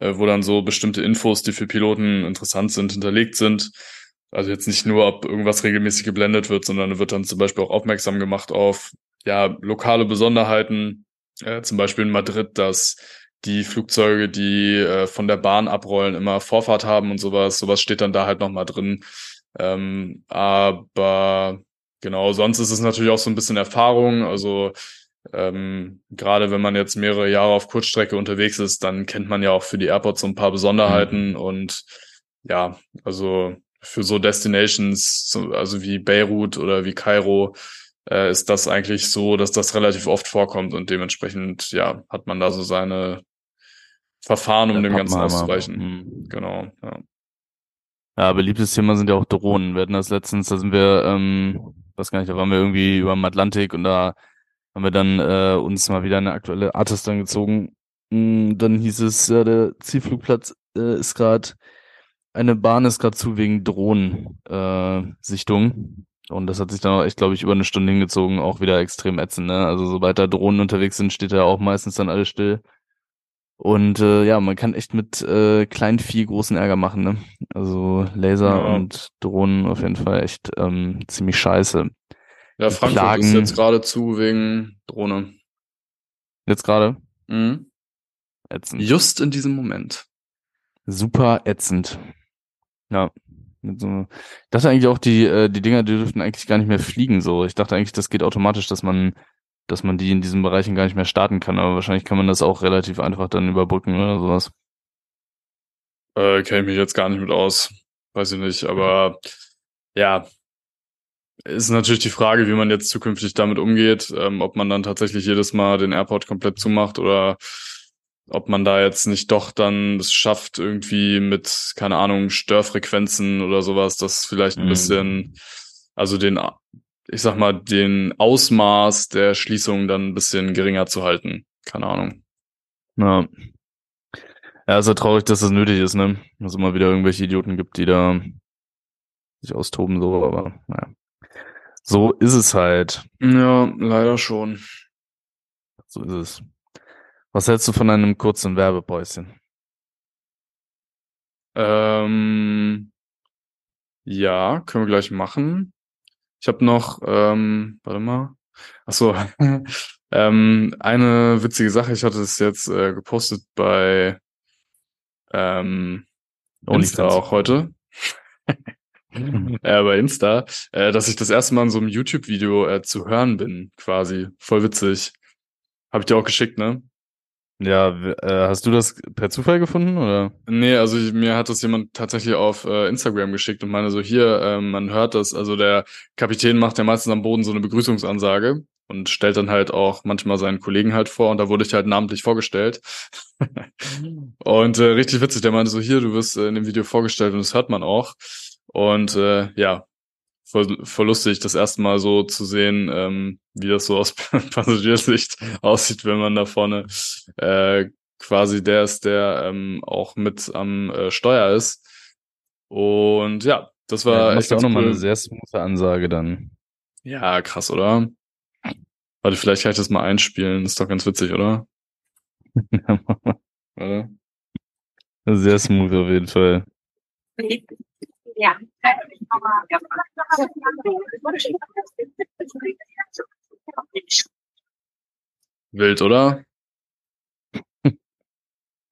äh, wo dann so bestimmte Infos, die für Piloten interessant sind, hinterlegt sind. Also jetzt nicht nur, ob irgendwas regelmäßig geblendet wird, sondern wird dann zum Beispiel auch aufmerksam gemacht auf ja lokale Besonderheiten. Äh, zum Beispiel in Madrid, dass die Flugzeuge, die äh, von der Bahn abrollen, immer Vorfahrt haben und sowas. Sowas steht dann da halt nochmal drin. Ähm, aber genau, sonst ist es natürlich auch so ein bisschen Erfahrung. Also ähm, gerade wenn man jetzt mehrere Jahre auf Kurzstrecke unterwegs ist, dann kennt man ja auch für die Airports so ein paar Besonderheiten und ja, also für so Destinations, so- also wie Beirut oder wie Kairo, äh, ist das eigentlich so, dass das relativ oft vorkommt und dementsprechend, ja, hat man da so seine Verfahren, um dem Ganzen auszuweichen. Mhm. Genau, ja. Ja, beliebtes Thema sind ja auch Drohnen. Wir hatten das letztens, da sind wir, ähm, weiß gar nicht, da waren wir irgendwie über dem Atlantik und da haben wir dann äh, uns mal wieder eine aktuelle Artist angezogen. Mm, Dann hieß es, ja, der Zielflugplatz äh, ist gerade, eine Bahn ist gerade zu wegen Drohnensichtung. Äh, Sichtung. und das hat sich dann auch echt, glaube ich, über eine Stunde hingezogen, auch wieder extrem ätzend. Ne? Also sobald da Drohnen unterwegs sind, steht da auch meistens dann alles still. Und äh, ja, man kann echt mit äh, Kleinvieh großen Ärger machen, ne? Also Laser Ja. und Drohnen auf jeden Fall echt ähm, ziemlich scheiße. Ja, Die Frankfurt Plagen- ist jetzt gerade zu wegen Drohne. Jetzt gerade Mhm. ätzend. Just in diesem Moment. Super ätzend. Ja. So, ich dachte eigentlich auch, die, äh, die Dinger, die dürften eigentlich gar nicht mehr fliegen so. Ich dachte eigentlich, das geht automatisch, dass man, dass man die in diesen Bereichen gar nicht mehr starten kann, aber wahrscheinlich kann man das auch relativ einfach dann überbrücken oder sowas. Äh, kenne ich mich jetzt gar nicht mit aus. Weiß ich nicht, aber ja, ist natürlich die Frage, wie man jetzt zukünftig damit umgeht, ähm, ob man dann tatsächlich jedes Mal den Airport komplett zumacht oder ob man da jetzt nicht doch dann es schafft, irgendwie mit, keine Ahnung, Störfrequenzen oder sowas, das vielleicht ein Mhm. bisschen, also den, ich sag mal, den Ausmaß der Schließung dann ein bisschen geringer zu halten. Keine Ahnung. Ja. Ja, ist ja traurig, dass das nötig ist, ne? Dass es immer wieder irgendwelche Idioten gibt, die da sich austoben, so, aber naja. So ist es halt. Ja, leider schon. So ist es. Was hältst du von einem kurzen Werbepäuschen? Ähm, ja, können wir gleich machen. Ich habe noch, ähm, warte mal. Ach so, ähm, eine witzige Sache. Ich hatte es jetzt äh, gepostet bei ähm, Insta auch heute. Äh, bei Insta, äh, dass ich das erste Mal in so einem YouTube-Video äh, zu hören bin, quasi. Voll witzig. Habe ich dir auch geschickt, ne? Ja, äh, hast du das per Zufall gefunden oder? Nee, also ich, mir hat das jemand tatsächlich auf äh, Instagram geschickt und meine so, hier, ähm, man hört das, also der Kapitän macht ja meistens am Boden so eine Begrüßungsansage und stellt dann halt auch manchmal seinen Kollegen halt vor und da wurde ich halt namentlich vorgestellt. und äh, richtig witzig, der meinte so, hier, du wirst äh, in dem Video vorgestellt und das hört man auch. Und äh, ja, voll, voll lustig, das erste Mal so zu sehen, ähm, wie das so aus Passagiersicht aussieht, wenn man da vorne äh, quasi der ist, der ähm, auch mit am äh, Steuer ist. Und ja, das Ja, war du echt ja auch nochmal cool. eine sehr smoothe Ansage dann. Ja, krass, oder? Warte, vielleicht kann ich das mal einspielen. Ist doch ganz witzig, oder? Warte. sehr smooth auf jeden Fall. Ja. Wild, oder?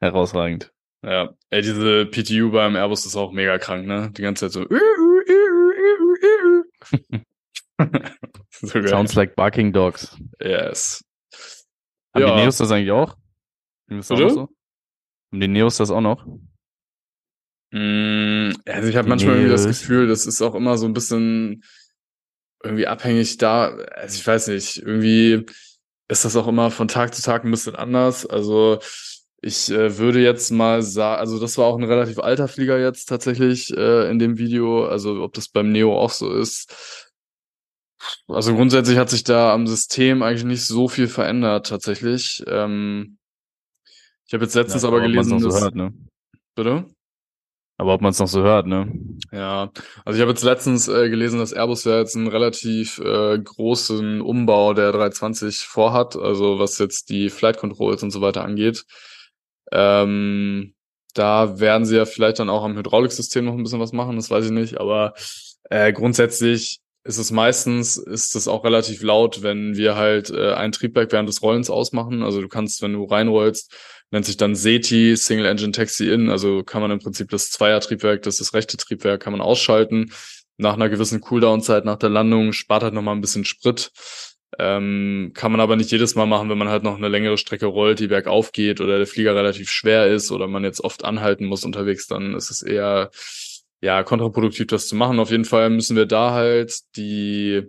Herausragend. Ja. Ey, diese PTU beim Airbus ist auch mega krank, ne? Die ganze Zeit so. so. Sounds like barking dogs. Yes. Haben Ja. die Neos das eigentlich auch? Haben die Neos das auch noch? Mm, Also ich habe manchmal irgendwie das. Gefühl, das ist auch immer so ein bisschen irgendwie abhängig da. Also ich weiß nicht, irgendwie ist das auch immer von Tag zu Tag ein bisschen anders. Also ich äh, würde jetzt mal sagen, also das war auch ein relativ alter Flieger jetzt tatsächlich äh, in dem Video. Also ob das beim Neo auch so ist. Also grundsätzlich hat sich da am System eigentlich nicht so viel verändert tatsächlich. Ähm, ich habe jetzt letztens Ja, aber gelesen, so dass, hört, ne? bitte? Aber ob man es noch so hört, ne? Ja, also ich habe jetzt letztens äh, gelesen, dass Airbus ja jetzt einen relativ äh, großen Umbau der 320 vorhat, also was jetzt die Flight Controls und so weiter angeht. Ähm, da werden sie ja vielleicht dann auch am Hydrauliksystem noch ein bisschen was machen, das weiß ich nicht, aber äh, grundsätzlich ist es meistens, ist es auch relativ laut, wenn wir halt äh, ein Triebwerk während des Rollens ausmachen. Also du kannst, wenn du reinrollst, nennt sich dann SETI, Single Engine Taxi In, also kann man im Prinzip das Zweier-Triebwerk, das ist das rechte Triebwerk, kann man ausschalten. Nach einer gewissen Cooldown-Zeit nach der Landung spart halt nochmal ein bisschen Sprit. Ähm, kann man aber nicht jedes Mal machen, wenn man halt noch eine längere Strecke rollt, die bergauf geht oder der Flieger relativ schwer ist oder man jetzt oft anhalten muss unterwegs, dann ist es eher ja kontraproduktiv, das zu machen. Auf jeden Fall müssen wir da halt die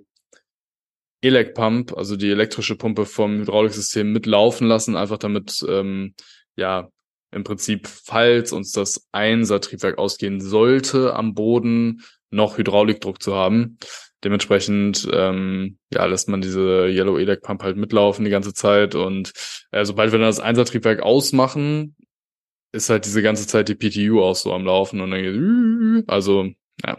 Elec-Pump, also die elektrische Pumpe vom Hydrauliksystem mitlaufen lassen, einfach damit, ähm, ja, im Prinzip, falls uns das Einser-Triebwerk ausgehen sollte, am Boden noch Hydraulikdruck zu haben. Dementsprechend, ähm, ja, lässt man diese Yellow Elec Pump halt mitlaufen die ganze Zeit und äh, sobald wir dann das Einser-Triebwerk ausmachen, ist halt diese ganze Zeit die PTU auch so am Laufen und dann geht, also, ja,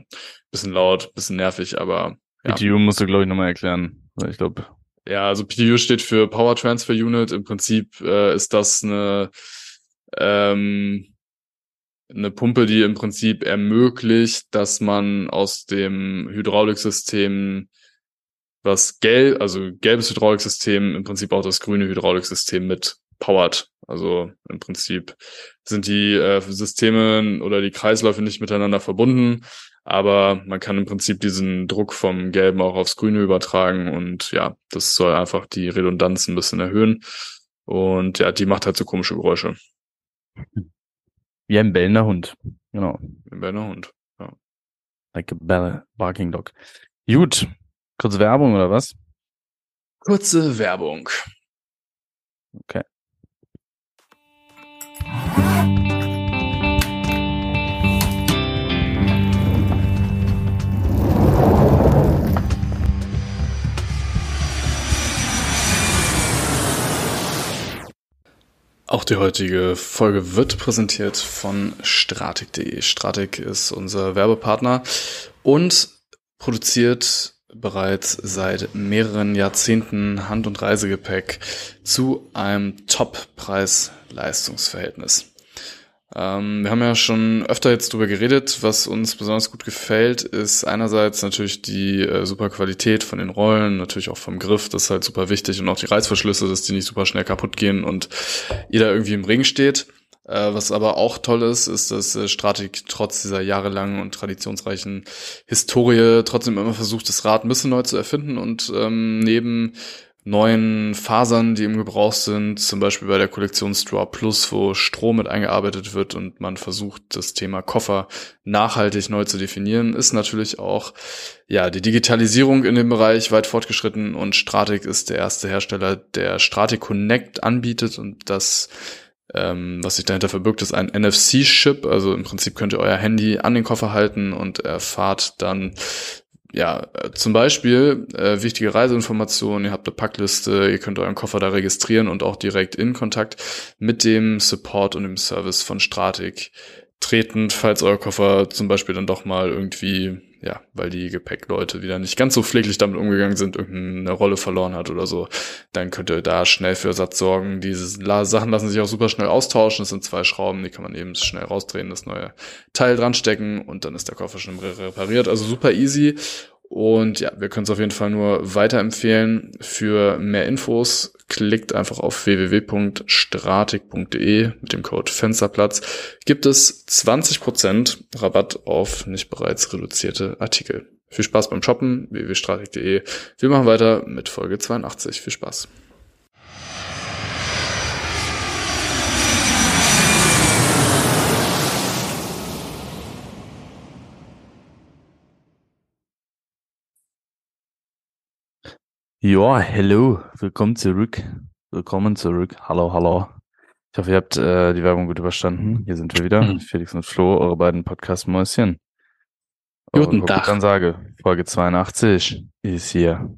bisschen laut, bisschen nervig, aber ja. PTU musst du, glaube ich, nochmal erklären. Weil ich glaube, Ja, also PTU steht für Power Transfer Unit. Im Prinzip äh, ist das eine, ähm, eine Pumpe, die im Prinzip ermöglicht, dass man aus dem Hydrauliksystem was gelb, also gelbes Hydrauliksystem im Prinzip auch das grüne Hydrauliksystem mit powert. Also im Prinzip sind die äh, Systeme oder die Kreisläufe nicht miteinander verbunden, aber man kann im Prinzip diesen Druck vom Gelben auch aufs Grüne übertragen und ja, das soll einfach die Redundanz ein bisschen erhöhen. Und ja, die macht halt so komische Geräusche. wie ein bellender Hund. Genau. Im Berner Hund. Like a bell barking dog. Gut. Kurz Werbung oder was? Kurze Werbung. Okay. Auch die heutige Folge wird präsentiert von Stratik.de. Stratik ist unser Werbepartner und produziert bereits seit mehreren Jahrzehnten Hand- und Reisegepäck zu einem Top-Preis-Leistungsverhältnis. Ähm, wir haben ja schon öfter jetzt drüber geredet. Was uns besonders gut gefällt, ist einerseits natürlich die äh, super Qualität von den Rollen, natürlich auch vom Griff, das ist halt super wichtig und auch die Reißverschlüsse, dass die nicht super schnell kaputt gehen und jeder irgendwie im Ring steht. Äh, was aber auch toll ist, ist, dass äh, Stratik trotz dieser jahrelangen und traditionsreichen Historie trotzdem immer versucht, das Rad ein bisschen neu zu erfinden und ähm, neben neuen Fasern, die im Gebrauch sind, zum Beispiel bei der Kollektion Straw Plus, wo Strom mit eingearbeitet wird und man versucht, das Thema Koffer nachhaltig neu zu definieren, ist natürlich auch ja die Digitalisierung in dem Bereich weit fortgeschritten und Stratik ist der erste Hersteller, der Stratik Connect anbietet und das ähm, was sich dahinter verbirgt, ist ein NFC-Chip. Also im Prinzip könnt ihr euer Handy an den Koffer halten und erfahrt dann ja, äh, zum Beispiel äh, wichtige Reiseinformationen, ihr habt eine Packliste, ihr könnt euren Koffer da registrieren und auch direkt in Kontakt mit dem Support und dem Service von Stratik treten, falls euer Koffer zum Beispiel dann doch mal irgendwie ja, weil die Gepäckleute wieder nicht ganz so pfleglich damit umgegangen sind, irgendeine Rolle verloren hat oder so, dann könnt ihr da schnell für Ersatz sorgen. Diese Sachen lassen sich auch super schnell austauschen. Das sind zwei Schrauben, die kann man eben schnell rausdrehen, das neue Teil dran stecken und dann ist der Koffer schon repariert. Also super easy. Und ja, wir können es auf jeden Fall nur weiterempfehlen. Für mehr Infos klickt einfach auf www.stratik.de mit dem Code Fensterplatz. Gibt es 20% Rabatt auf nicht bereits reduzierte Artikel. Viel Spaß beim Shoppen, www.stratik.de. Wir machen weiter mit Folge 82. Viel Spaß. Ja, hello, willkommen zurück. Willkommen zurück. Hallo, hallo. Ich hoffe, ihr habt äh, die Werbung gut überstanden. Hier sind wir wieder, Mhm. Felix und Flo, eure beiden Podcast-Mäuschen. Guten Tag. Ansage, Folge 82 ist hier.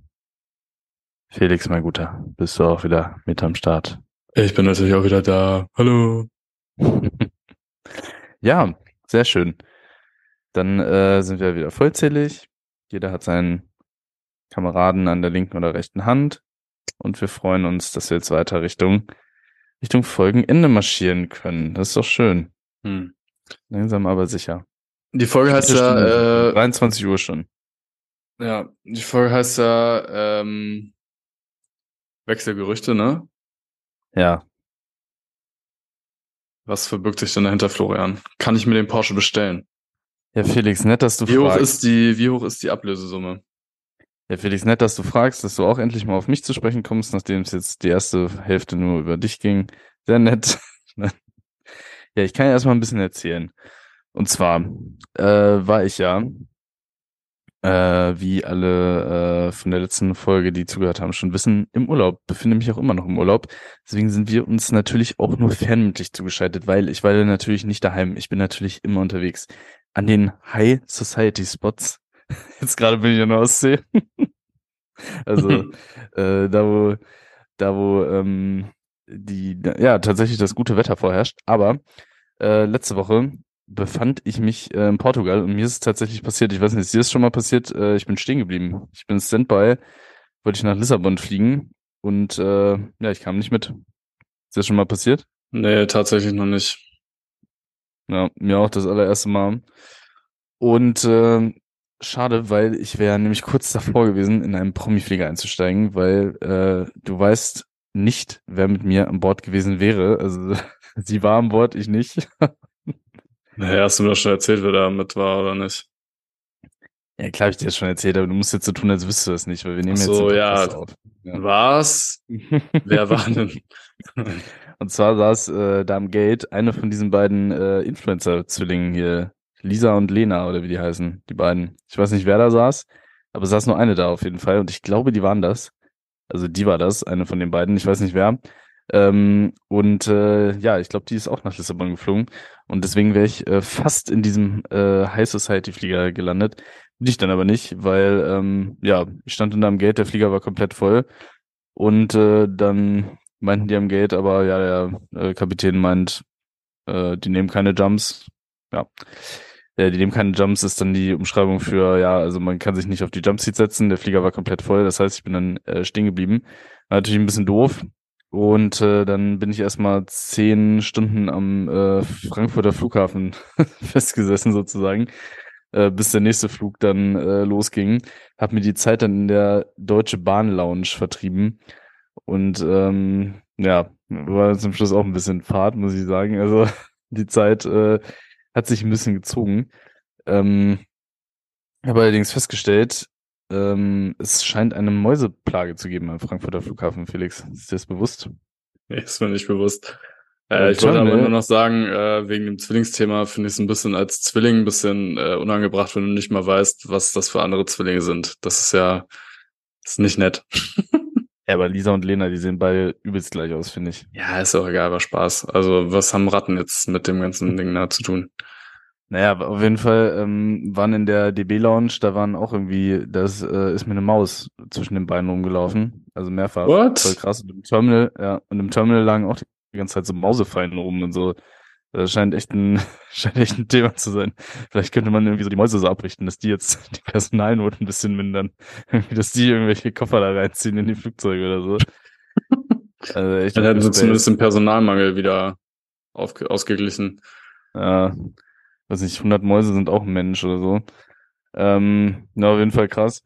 Felix, mein Guter, bist du auch wieder mit am Start? Ich bin natürlich auch wieder da. Hallo. ja, sehr schön. Dann äh, sind wir wieder vollzählig. Jeder hat seinen Kameraden an der linken oder rechten Hand. Und wir freuen uns, dass wir jetzt weiter Richtung, Richtung Folgenende marschieren können. Das ist doch schön. Hm. Langsam aber sicher. Die Folge heißt ja, äh, 23 Uhr schon. ja, die Folge heißt ja, ähm, Wechselgerüchte, ne? Ja. Was verbirgt sich denn dahinter, Florian? Kann ich mir den Porsche bestellen? Ja, Felix, nett, dass du Wie hoch fragst. ist die, wie hoch ist die Ablösesumme? Ja, Felix, nett, dass du fragst, dass du auch endlich mal auf mich zu sprechen kommst, nachdem es jetzt die erste Hälfte nur über dich ging. Sehr nett. ja, ich kann ja erstmal ein bisschen erzählen. Und zwar äh, war ich ja, äh, wie alle äh, von der letzten Folge, die zugehört haben, schon wissen, im Urlaub. Befinde mich auch immer noch im Urlaub. Deswegen sind wir uns natürlich auch nur fernmündlich zugeschaltet, weil ich war ja natürlich nicht daheim. Ich bin natürlich immer unterwegs. An den High Society Spots. Jetzt gerade bin ich in der Ostsee. also äh, da wo da wo ähm, die ja tatsächlich das gute Wetter vorherrscht. Aber äh, letzte Woche befand ich mich äh, in Portugal und mir ist es tatsächlich passiert. Ich weiß nicht, ist dir das schon mal passiert? Äh, ich bin stehen geblieben. Ich bin Standby, wollte ich nach Lissabon fliegen und äh, ja, ich kam nicht mit. Ist das schon mal passiert? Nee, tatsächlich noch nicht. Ja, mir auch das allererste Mal. Und äh, schade, weil ich wäre nämlich kurz davor gewesen, in einen Promiflieger einzusteigen, weil äh, du weißt nicht, wer mit mir an Bord gewesen wäre. Also sie war an Bord, ich nicht. Naja, hast du mir doch schon erzählt, wer da mit war oder nicht? Ja, klar, hab ich dir das schon erzählt, aber du musst jetzt so tun, als wüsstest du das nicht, weil wir nehmen Ach jetzt so, den ja. Auf. Ja. Was? Wer war denn? Und zwar saß äh, da am Gate eine von diesen beiden äh, Influencer-Zwillingen hier, Lisa und Lena oder wie die heißen, die beiden. Ich weiß nicht, wer da saß, aber saß nur eine da auf jeden Fall und ich glaube, die waren das. Also die war das, eine von den beiden, ich weiß nicht wer. Ähm, und äh, ja, ich glaube, die ist auch nach Lissabon geflogen und deswegen wäre ich äh, fast in diesem äh, High Society Flieger gelandet. Bin ich dann aber nicht, weil ähm, ja, ich stand unter am Gate, der Flieger war komplett voll und äh, dann meinten die am Gate, aber ja, der äh, Kapitän meint, äh, die nehmen keine Jumps. Ja. Ja, die nehmen keine Jumps, ist dann die Umschreibung für, ja, also man kann sich nicht auf die Jumpseat setzen, der Flieger war komplett voll, das heißt, ich bin dann äh, stehen geblieben. War natürlich ein bisschen doof. Und äh, dann bin ich erstmal zehn Stunden am äh, Frankfurter Flughafen festgesessen sozusagen, äh, bis der nächste Flug dann äh, losging. Hab mir die Zeit dann in der Deutsche Bahn Lounge vertrieben. Und ähm, ja, war zum Schluss auch ein bisschen Fahrt, muss ich sagen. Also die Zeit äh, hat sich ein bisschen gezogen. Ähm, habe allerdings festgestellt, ähm, es scheint eine Mäuseplage zu geben am Frankfurter Flughafen, Felix. Ist dir das bewusst? Nee, ist mir nicht bewusst. Äh, ich wollte aber nur noch sagen, äh, wegen dem Zwillingsthema finde ich es ein bisschen als Zwilling ein bisschen äh, unangebracht, wenn du nicht mal weißt, was das für andere Zwillinge sind. Das ist ja ist nicht nett. ja, aber Lisa und Lena, die sehen beide übelst gleich aus, finde ich. Ja, ist auch egal, war Spaß. Also, was haben Ratten jetzt mit dem ganzen Ding da zu tun? Naja, auf jeden Fall ähm, waren in der DB-Lounge, da waren auch irgendwie, das äh, ist mir eine Maus zwischen den Beinen rumgelaufen. Also mehrfach. What? Voll krass. Und im Terminal, ja, und im Terminal lagen auch die ganze Zeit so Mausefallen rum und so. Das scheint echt ein, scheint echt ein Thema zu sein. Vielleicht könnte man irgendwie so die Mäuse so abrichten, dass die jetzt die Personalnot ein bisschen mindern. dass die irgendwelche Koffer da reinziehen in die Flugzeuge oder so. Also echt Dann hätten sie zumindest den Personalmangel wieder aufge ausgeglichen. Ja, weiß nicht, 100 Mäuse sind auch ein Mensch oder so. Ähm, na, auf jeden Fall krass.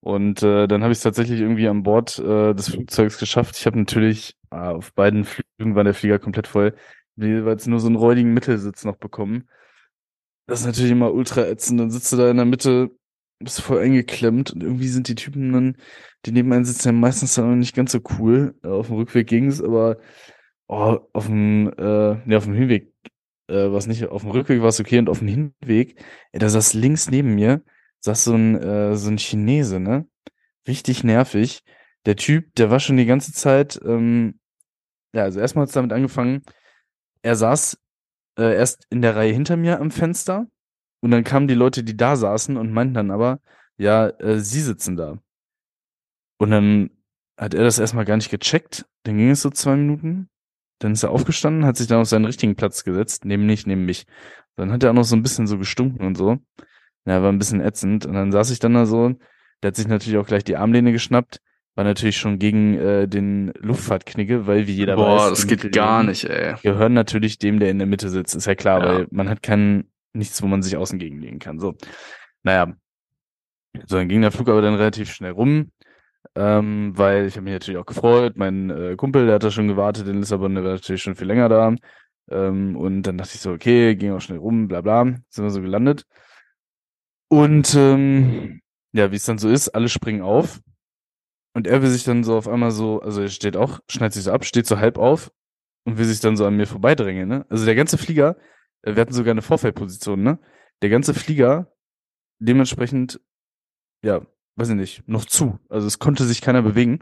Und äh, dann habe ich es tatsächlich irgendwie an Bord äh, des Flugzeugs geschafft. Ich habe natürlich äh, auf beiden Flügen war der Flieger komplett voll, jeweils nur so einen räudigen Mittelsitz noch bekommen. Das ist natürlich immer ultra ätzend. Dann sitzt du da in der Mitte, bist voll eingeklemmt und irgendwie sind die Typen dann, die neben einem sitzen, ja meistens dann auch nicht ganz so cool. Äh, auf dem Rückweg ging's, aber oh, auf dem, äh, nee, auf dem Hinweg äh, was nicht, auf dem Rückweg war es okay und auf dem Hinweg, ey, da saß links neben mir, saß so ein, äh, so ein Chinese, ne? Richtig nervig. Der Typ, der war schon die ganze Zeit, ähm, ja, also erstmal hat es damit angefangen, er saß äh, erst in der Reihe hinter mir am Fenster und dann kamen die Leute, die da saßen und meinten dann aber, ja, äh, sie sitzen da. Und dann hat er das erstmal gar nicht gecheckt. Dann ging es so zwei Minuten. Dann ist er aufgestanden, hat sich dann auf seinen richtigen Platz gesetzt, neben mich, neben mich. Dann hat er auch noch so ein bisschen so gestunken und so. Ja, war ein bisschen ätzend. Und dann saß ich dann da so. Der hat sich natürlich auch gleich die Armlehne geschnappt. War natürlich schon gegen äh, den Luftfahrtknigge, weil wie jeder Boah, weiß. Boah, das geht gar nicht, ey. Gehören natürlich dem, der in der Mitte sitzt. Ist ja klar, ja. weil man hat kein, nichts, wo man sich außen gegenlegen kann. So. Naja. So, dann ging der Flug aber dann relativ schnell rum ähm, weil ich habe mich natürlich auch gefreut. Mein äh, Kumpel, der hat da schon gewartet in Lissabon, der war natürlich schon viel länger da. Ähm, und dann dachte ich so, okay, ging auch schnell rum, bla bla, sind wir so gelandet. Und ähm, ja, wie es dann so ist, alle springen auf. Und er will sich dann so auf einmal so, also er steht auch, schneidet sich so ab, steht so halb auf und will sich dann so an mir vorbeidrängen, ne? Also der ganze Flieger, äh, wir hatten sogar eine Vorfeldposition, ne? Der ganze Flieger dementsprechend, ja, weiß ich nicht, noch zu. Also es konnte sich keiner bewegen.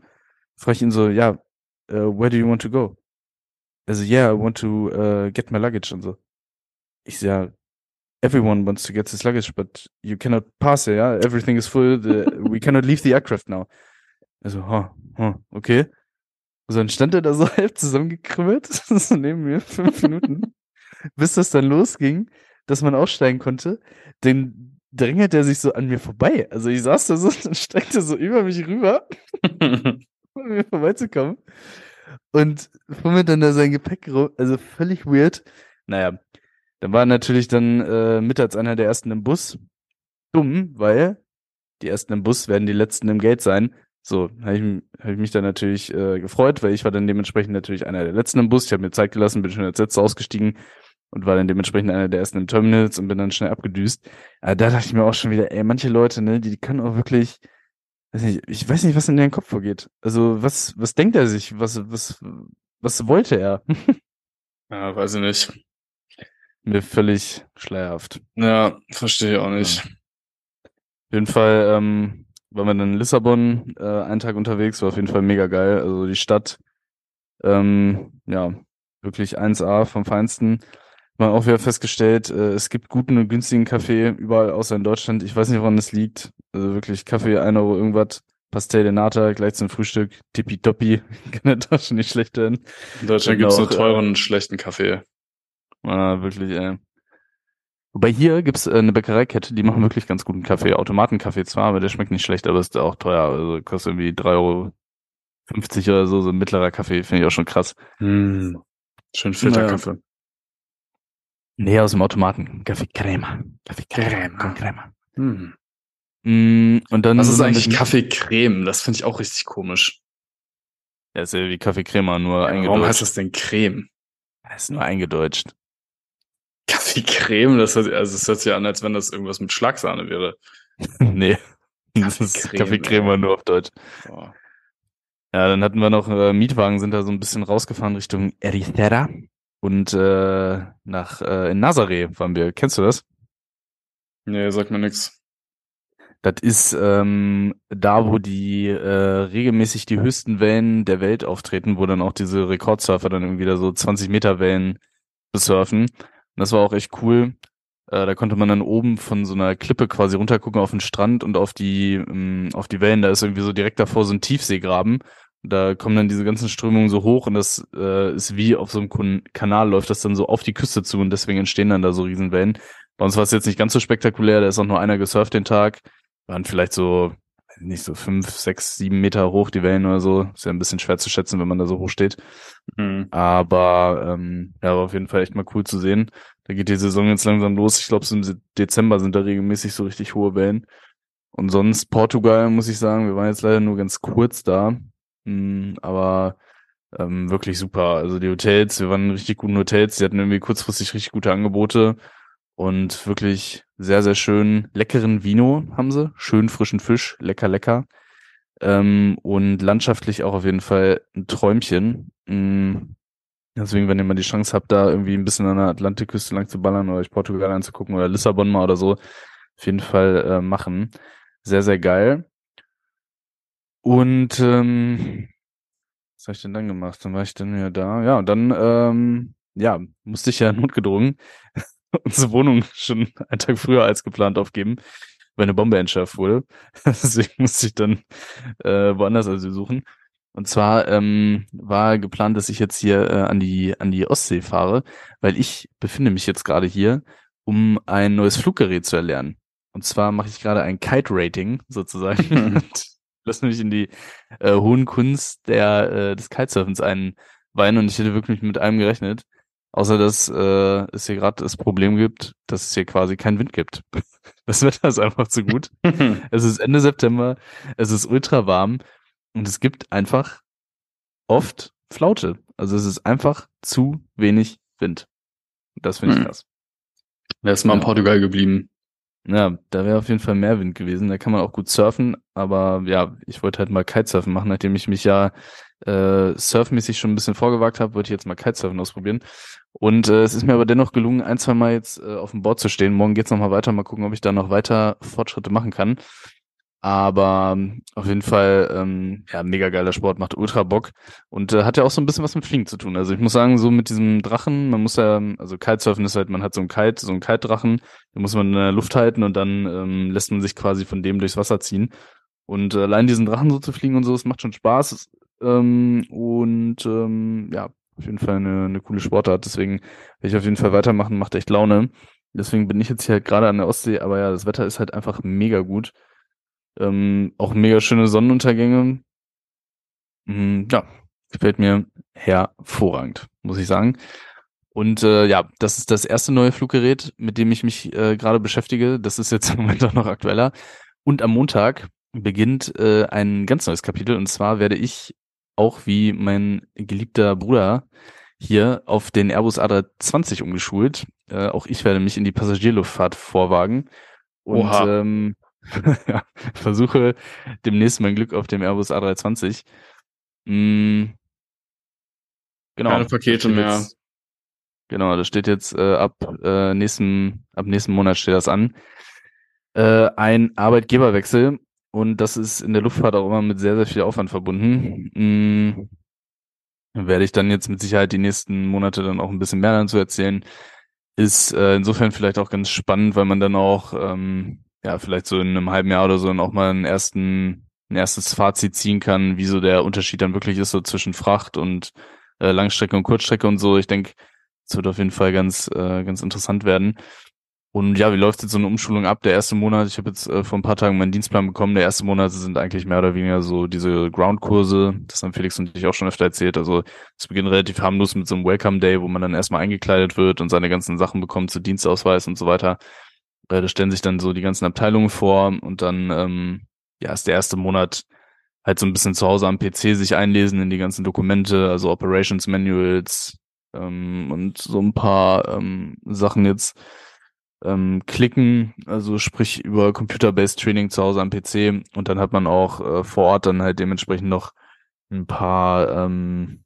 Frage ich ihn so, ja, uh, where do you want to go? Also, yeah, I want to uh, get my luggage und so. Ich so, ja, everyone wants to get his luggage, but you cannot pass it, ja, everything is full, the, we cannot leave the aircraft now. Also, huh, huh, okay. So, dann stand er da so halb zusammengekrümmelt, so neben mir, fünf Minuten, bis das dann losging, dass man aussteigen konnte. Den drängelt er sich so an mir vorbei. Also ich saß da so und streckte so über mich rüber, um mir vorbeizukommen. Und fummelt dann da sein Gepäck rum. Also völlig weird. Naja, dann war natürlich dann äh, mittags einer der ersten im Bus. Dumm, weil die ersten im Bus werden die letzten im Gate sein. So, habe ich, hab ich mich dann natürlich äh, gefreut, weil ich war dann dementsprechend natürlich einer der letzten im Bus. Ich habe mir Zeit gelassen, bin schon als letzter ausgestiegen und war dann dementsprechend einer der ersten im Terminals und bin dann schnell abgedüst. Aber da dachte ich mir auch schon wieder, ey, manche Leute, ne, die, die können auch wirklich, weiß nicht, ich weiß nicht, was in deren Kopf vorgeht. Also, was, was denkt er sich? Was, was, was wollte er? ja, weiß ich nicht. Mir völlig schleierhaft. Ja, verstehe ich auch nicht. Ja. Auf jeden Fall ähm, waren wir dann in Lissabon äh, einen Tag unterwegs, war auf jeden Fall mega geil. Also die Stadt, ähm, ja, wirklich 1A vom Feinsten mal auch wieder festgestellt, äh, es gibt guten und günstigen Kaffee überall außer in Deutschland. Ich weiß nicht, woran das liegt. Also wirklich Kaffee, 1 Euro irgendwas, Pastel de Nata, gleich zum Frühstück, tippitoppi, kann der Tasche nicht schlecht werden. In Deutschland gibt es nur teuren, äh, schlechten Kaffee. Ah, wirklich, ey. Wobei hier gibt's äh, eine Bäckereikette, die machen wirklich ganz guten Kaffee. Automatenkaffee zwar, aber der schmeckt nicht schlecht, aber ist auch teuer. Also kostet irgendwie 3,50 Euro oder so. So ein mittlerer Kaffee finde ich auch schon krass. Hm. Schön Filterkaffee. Nee, aus dem Automaten. Kaffee Crema. Kaffee Crema. Con Crema. Hm. Mm, und dann Was ist eigentlich mit- Kaffeecreme? Das finde ich auch richtig komisch. Ja, ist ja wie Kaffee Crema, nur Ja, warum eingedeutscht. heißt das denn Creme? Das ist nur eingedeutscht. Kaffeecreme, das hört, also es hört sich an, als wenn das irgendwas mit Schlagsahne wäre. nee. Das ist Kaffeecreme, Kaffee Crema ey. nur auf Deutsch. Boah. Ja, dann hatten wir noch äh, Mietwagen, sind da so ein bisschen rausgefahren Richtung Eritrea und äh, nach äh, in Nazaré waren wir. Kennst du das? Nee, sagt mir nix. Das ist ähm, da, wo die äh, regelmäßig die höchsten Wellen der Welt auftreten, wo dann auch diese Rekordsurfer dann irgendwie da so 20 Meter Wellen besurfen. Und das war auch echt cool. Äh, da konnte man dann oben von so einer Klippe quasi runtergucken auf den Strand und auf die ähm, auf die Wellen. Da ist irgendwie so direkt davor so ein Tiefseegraben. Da kommen dann diese ganzen Strömungen so hoch und das äh, ist wie auf so einem Kun- Kanal läuft das dann so auf die Küste zu und deswegen entstehen dann da so Riesenwellen. Bei uns war es jetzt nicht ganz so spektakulär, da ist auch nur einer gesurft den Tag. Waren vielleicht so, nicht so fünf, sechs, sieben Meter hoch, die Wellen oder so. Ist ja ein bisschen schwer zu schätzen, wenn man da so hoch steht. Hm. Aber ähm, ja, war auf jeden Fall echt mal cool zu sehen. Da geht die Saison jetzt langsam los. Ich glaube, im Dezember sind da regelmäßig so richtig hohe Wellen. Und sonst Portugal, muss ich sagen, wir waren jetzt leider nur ganz kurz da. Hm, aber ähm, wirklich super. Also die Hotels, wir waren in richtig guten Hotels. Die hatten irgendwie kurzfristig richtig gute Angebote. Und wirklich sehr, sehr schön leckeren Vino haben sie. Schön frischen Fisch. Lecker, lecker. Ähm, und landschaftlich auch auf jeden Fall ein Träumchen. Mm, Deswegen, wenn ihr mal die Chance habt, da irgendwie ein bisschen an der Atlantikküste lang zu ballern oder euch Portugal anzugucken oder Lissabon mal oder so, auf jeden Fall äh, machen. Sehr, sehr geil. Und ähm, was habe ich denn dann gemacht? Dann war ich dann wieder da. Ja, und dann ähm, ja, musste ich ja notgedrungen unsere Wohnung schon einen Tag früher als geplant aufgeben, weil eine Bombe entschärft wurde. Deswegen musste ich dann äh, woanders also suchen. Und zwar ähm, war geplant, dass ich jetzt hier äh, an die an die Ostsee fahre, weil ich befinde mich jetzt gerade hier, um ein neues Fluggerät zu erlernen. Und zwar mache ich gerade ein Kite-Rating sozusagen. Und Lass mich in die äh, hohen Kunst der äh, des Kitesurfens einweihen und ich hätte wirklich mit allem gerechnet, außer dass äh, es hier gerade das Problem gibt, dass es hier quasi keinen Wind gibt. Das Wetter ist einfach zu gut. Es ist Ende September, es ist ultra warm und es gibt einfach oft Flaute. Also es ist einfach zu wenig Wind. Das finde ich Hm. krass. Wer ist mal in Ja. Portugal geblieben? Ja, da wäre auf jeden Fall mehr Wind gewesen. Da kann man auch gut surfen, aber ja, ich wollte halt mal Kitesurfen machen, nachdem ich mich ja äh, surfmäßig schon ein bisschen vorgewagt habe, wollte ich jetzt mal Kitesurfen ausprobieren. Und äh, es ist mir aber dennoch gelungen, ein, zwei Mal jetzt äh, auf dem Board zu stehen. Morgen geht's noch mal weiter, mal gucken, ob ich da noch weiter Fortschritte machen kann. Aber ähm, auf jeden Fall, ähm, ja, mega geiler Sport, macht ultra Bock und äh, hat ja auch so ein bisschen was mit Fliegen zu tun. Also ich muss sagen, so mit diesem Drachen, man muss ja, also Kitesurfen ist halt, man hat so einen Kite, so einen Kite-Drachen, den muss man in der Luft halten und dann ähm, lässt man sich quasi von dem durchs Wasser ziehen. Und äh, allein diesen Drachen so zu fliegen und so, es macht schon Spaß. Ähm, und ähm, ja, auf jeden Fall eine, eine coole Sportart. Deswegen werde ich auf jeden Fall weitermachen, macht echt Laune. Deswegen bin ich jetzt hier halt gerade an der Ostsee, aber ja, das Wetter ist halt einfach mega gut. Ähm, auch mega schöne Sonnenuntergänge. Mm, ja, gefällt mir hervorragend, muss ich sagen. Und äh, ja, das ist das erste neue Fluggerät, mit dem ich mich äh, gerade beschäftige. Das ist jetzt im Moment auch noch aktueller. Und am Montag beginnt äh, ein ganz neues Kapitel. Und zwar werde ich auch wie mein geliebter Bruder hier auf den Airbus A320 umgeschult. Äh, auch ich werde mich in die Passagierluftfahrt vorwagen. Und Oha. ähm, ja, versuche demnächst mein Glück auf dem Airbus A320. Mm, genau. Keine Pakete mehr. Jetzt, genau, das steht jetzt äh, ab äh, nächsten, ab nächsten Monat steht das an. Äh, ein Arbeitgeberwechsel und das ist in der Luftfahrt auch immer mit sehr, sehr viel Aufwand verbunden. Mm, werde ich dann jetzt mit Sicherheit die nächsten Monate dann auch ein bisschen mehr dazu erzählen. Ist äh, insofern vielleicht auch ganz spannend, weil man dann auch, ähm, ja, vielleicht so in einem halben Jahr oder so dann auch mal einen ersten, ein erstes Fazit ziehen kann, wie so der Unterschied dann wirklich ist, so zwischen Fracht und äh, Langstrecke und Kurzstrecke und so. Ich denke, es wird auf jeden Fall ganz, äh, ganz interessant werden. Und ja, wie läuft jetzt so eine Umschulung ab? Der erste Monat, ich habe jetzt äh, vor ein paar Tagen meinen Dienstplan bekommen. Der erste Monat sind eigentlich mehr oder weniger so diese Groundkurse. Das haben Felix und ich auch schon öfter erzählt. Also es beginnt relativ harmlos mit so einem Welcome Day, wo man dann erstmal eingekleidet wird und seine ganzen Sachen bekommt zu Dienstausweis und so weiter. Äh, da stellen sich dann so die ganzen Abteilungen vor und dann ähm, ja ist der erste Monat halt so ein bisschen zu Hause am PC sich einlesen in die ganzen Dokumente, also Operations Manuals ähm, und so ein paar ähm, Sachen jetzt ähm, klicken, also sprich über Computer-Based Training zu Hause am PC und dann hat man auch äh, vor Ort dann halt dementsprechend noch ein paar, ähm,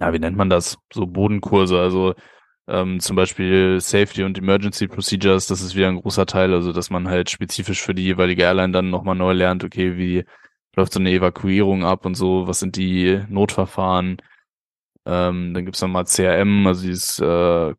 ja, wie nennt man das? So Bodenkurse, also ähm, zum Beispiel Safety und Emergency Procedures, das ist wieder ein großer Teil, also dass man halt spezifisch für die jeweilige Airline dann nochmal neu lernt, okay, wie läuft so eine Evakuierung ab und so, was sind die Notverfahren, ähm, dann gibt's nochmal CRM, also dieses äh,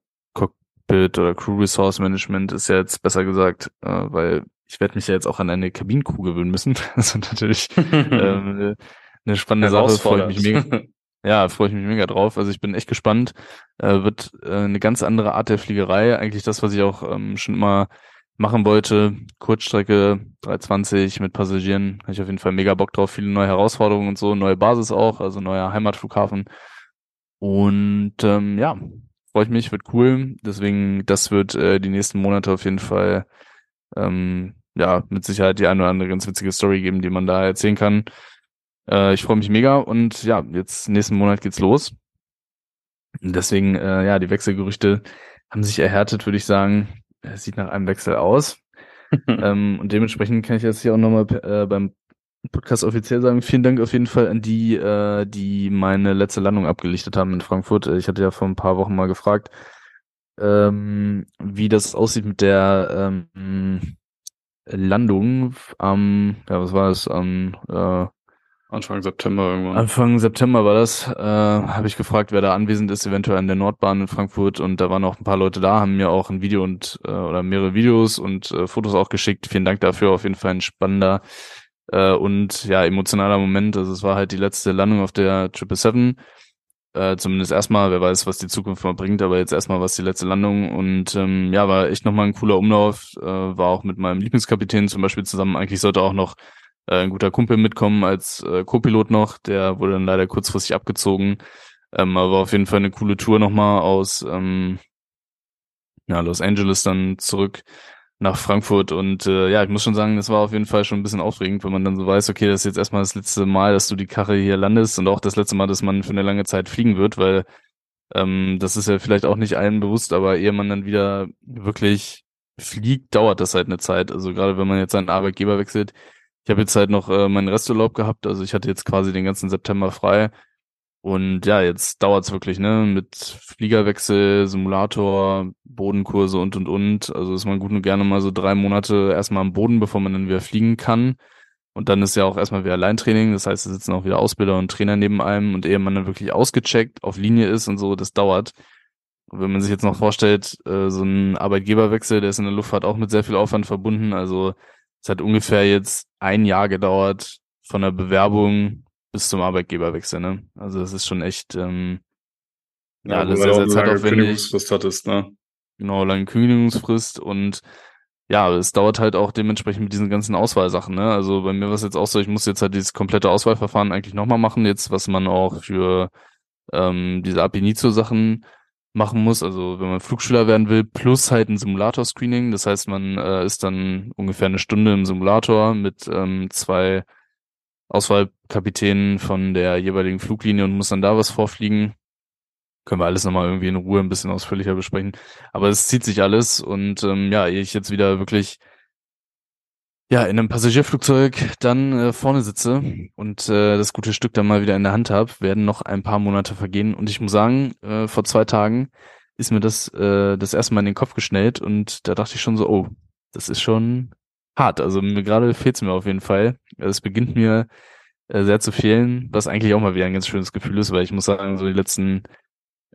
Cockpit oder Crew Resource Management ist ja jetzt besser gesagt, äh, weil ich werde mich ja jetzt auch an eine Kabinencrew gewöhnen müssen. Das ist natürlich ähm, eine spannende Sache, freue ich mich mega. Ja, freue ich mich mega drauf. Also ich bin echt gespannt. Äh, wird äh, eine ganz andere Art der Fliegerei. Eigentlich das, was ich auch ähm, schon immer machen wollte. Kurzstrecke 320 mit Passagieren. Habe ich auf jeden Fall mega Bock drauf. Viele neue Herausforderungen und so. Neue Basis auch, also neuer Heimatflughafen. Und ähm, ja, freue ich mich, wird cool. Deswegen, das wird äh, die nächsten Monate auf jeden Fall ähm, ja mit Sicherheit die eine oder andere ganz witzige Story geben, die man da erzählen kann. Äh, ich freue mich mega und ja, jetzt nächsten Monat geht's los. Deswegen, äh, ja, die Wechselgerüchte haben sich erhärtet, würde ich sagen. Es sieht nach einem Wechsel aus. ähm, und dementsprechend kann ich jetzt hier auch nochmal äh, beim Podcast offiziell sagen, vielen Dank auf jeden Fall an die, äh, die meine letzte Landung abgelichtet haben in Frankfurt. Ich hatte ja vor ein paar Wochen mal gefragt, ähm, wie das aussieht mit der ähm, Landung am, ja, was war das, am äh, Anfang September irgendwann. Anfang September war das. Äh, Habe ich gefragt, wer da anwesend ist, eventuell an der Nordbahn in Frankfurt. Und da waren auch ein paar Leute da, haben mir auch ein Video und äh, oder mehrere Videos und äh, Fotos auch geschickt. Vielen Dank dafür. Auf jeden Fall ein spannender äh, und ja emotionaler Moment. Also es war halt die letzte Landung auf der Triple Seven. Äh, zumindest erstmal, wer weiß, was die Zukunft mal bringt, aber jetzt erstmal was die letzte Landung und ähm, ja, war echt nochmal ein cooler Umlauf, äh, war auch mit meinem Lieblingskapitän zum Beispiel zusammen, eigentlich sollte auch noch äh, ein guter Kumpel mitkommen als äh, Co-Pilot noch, der wurde dann leider kurzfristig abgezogen. Ähm, aber auf jeden Fall eine coole Tour nochmal aus ähm, ja, Los Angeles dann zurück nach Frankfurt und äh, ja, ich muss schon sagen, das war auf jeden Fall schon ein bisschen aufregend, wenn man dann so weiß, okay, das ist jetzt erstmal das letzte Mal, dass du die Karre hier landest und auch das letzte Mal, dass man für eine lange Zeit fliegen wird, weil ähm, das ist ja vielleicht auch nicht allen bewusst, aber ehe man dann wieder wirklich fliegt, dauert das halt eine Zeit. Also gerade wenn man jetzt seinen Arbeitgeber wechselt, ich habe jetzt halt noch äh, meinen Resturlaub gehabt, also ich hatte jetzt quasi den ganzen September frei. Und ja, jetzt dauert's wirklich, ne? Mit Fliegerwechsel, Simulator, Bodenkurse und und und. Also ist man gut und gerne mal so drei Monate erstmal am Boden, bevor man dann wieder fliegen kann. Und dann ist ja auch erstmal wieder Alleintraining. Das heißt, da sitzen auch wieder Ausbilder und Trainer neben einem und ehe man dann wirklich ausgecheckt auf Linie ist und so, das dauert. Und wenn man sich jetzt noch vorstellt, äh, so ein Arbeitgeberwechsel, der ist in der Luftfahrt auch mit sehr viel Aufwand verbunden. Also es hat ungefähr jetzt ein Jahr gedauert von der Bewerbung bis zum Arbeitgeberwechsel, ne? Also das ist schon echt ähm, ja, Ja, alles weil sehr, zeitaufwendig. Kündigungsfrist hattest, ne? Genau, lange Kündigungsfrist und ja, es dauert halt auch dementsprechend mit diesen ganzen Auswahlsachen, ne? Also bei mir war es jetzt auch so, ich muss jetzt halt dieses komplette Auswahlverfahren eigentlich nochmal machen, jetzt, was man auch für ähm, diese Ab initio Sachen machen muss, also wenn man Flugschüler werden will, plus halt ein Simulator-Screening. Das heißt, man äh, ist dann ungefähr eine Stunde im Simulator mit ähm, zwei Auswahlkapitänen von der jeweiligen Fluglinie und muss dann da was vorfliegen. Können wir alles nochmal irgendwie in Ruhe ein bisschen ausführlicher besprechen. Aber es zieht sich alles und ähm, ja, ich jetzt wieder wirklich ja in einem Passagierflugzeug dann äh, vorne sitze und äh, das gute Stück dann mal wieder in der Hand habe, werden noch ein paar Monate vergehen. Und ich muss sagen, äh, vor zwei Tagen ist mir das äh, das erste Mal in den Kopf geschnellt und da dachte ich schon so, oh, das ist schon hart. Also mir gerade fehlt's mir auf jeden Fall. Es beginnt mir äh, sehr zu fehlen, was eigentlich auch mal wieder ein ganz schönes Gefühl ist, weil ich muss sagen, so die letzten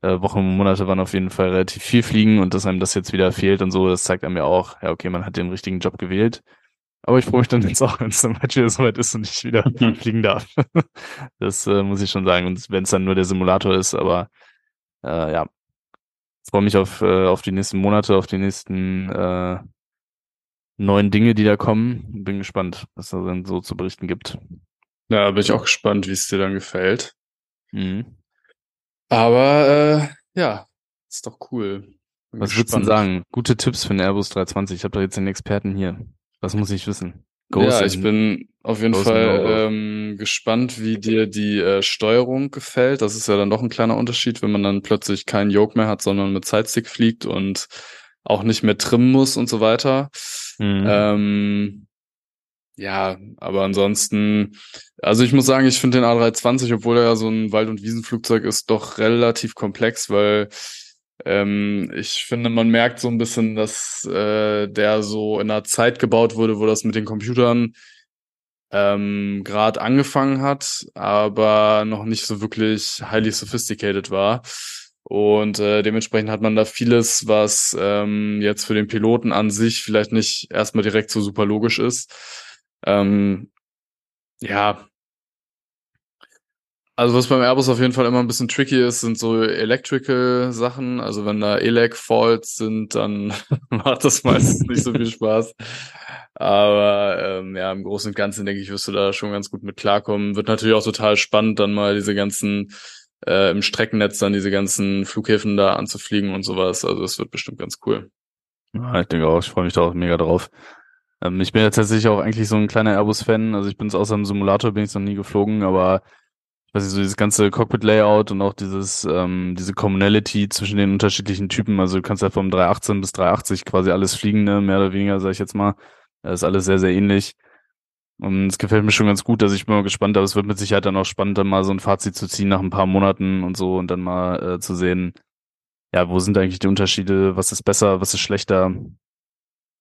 äh, Wochen und Monate waren auf jeden Fall relativ viel fliegen und dass einem das jetzt wieder fehlt und so, das zeigt einem ja auch, ja, okay, man hat den richtigen Job gewählt. Aber ich freue mich dann jetzt auch, wenn es dann bald wieder soweit ist und ich wieder Mhm. fliegen darf. das äh, muss ich schon sagen. Und wenn es dann nur der Simulator ist, aber äh, ja, freue mich auf, äh, auf die nächsten Monate, auf die nächsten äh, neuen Dinge, die da kommen. Bin gespannt, was da dann so zu berichten gibt. Ja, bin ich auch gespannt, wie es dir dann gefällt. Mhm. Aber äh, ja, ist doch cool. Bin Was würdest du sagen? Gute Tipps für den Airbus 320. Ich habe doch jetzt den Experten hier. Was muss ich wissen? ja, and- ich bin auf jeden Ghost Fall ähm, gespannt, wie dir die äh, Steuerung gefällt. Das ist ja dann doch ein kleiner Unterschied, wenn man dann plötzlich keinen Yoke mehr hat, sondern mit Sidestick fliegt und auch nicht mehr trimmen muss und so weiter. Mhm. Ähm, ja, aber ansonsten, also ich muss sagen, ich finde den A320, obwohl er ja so ein Wald- und Wiesenflugzeug ist, doch relativ komplex, weil ähm, ich finde, man merkt so ein bisschen, dass äh, der so in einer Zeit gebaut wurde, wo das mit den Computern ähm, gerade angefangen hat, aber noch nicht so wirklich highly sophisticated war. Und äh, dementsprechend hat man da vieles, was ähm, jetzt für den Piloten an sich vielleicht nicht erstmal direkt so super logisch ist. Ähm, ja. Also was beim Airbus auf jeden Fall immer ein bisschen tricky ist, sind so electrical Sachen. Also wenn da Elec Faults sind, dann macht das meistens nicht so viel Spaß. Aber ähm, ja, im Großen und Ganzen denke ich, wirst du da schon ganz gut mit klarkommen. Wird natürlich auch total spannend, dann mal diese ganzen äh, im Streckennetz dann diese ganzen Flughäfen da anzufliegen und sowas. Also das wird bestimmt ganz cool. Ja, ich denke auch, ich freue mich da auch mega drauf. Ähm, ich bin ja tatsächlich auch eigentlich so ein kleiner Airbus-Fan. Also ich bin es außer im Simulator, bin ich noch nie geflogen, aber ich weiß nicht, so dieses ganze Cockpit-Layout und auch dieses, ähm, diese Commonality zwischen den unterschiedlichen Typen. Also du kannst ja vom 318 bis 380 quasi alles fliegen, ne? mehr oder weniger, sage ich jetzt mal. Das ist alles sehr, sehr ähnlich. Und es gefällt mir schon ganz gut, also ich bin mal gespannt, aber es wird mit Sicherheit dann auch spannend, dann mal so ein Fazit zu ziehen nach ein paar Monaten und so und dann mal äh, zu sehen, ja, wo sind eigentlich die Unterschiede, was ist besser, was ist schlechter.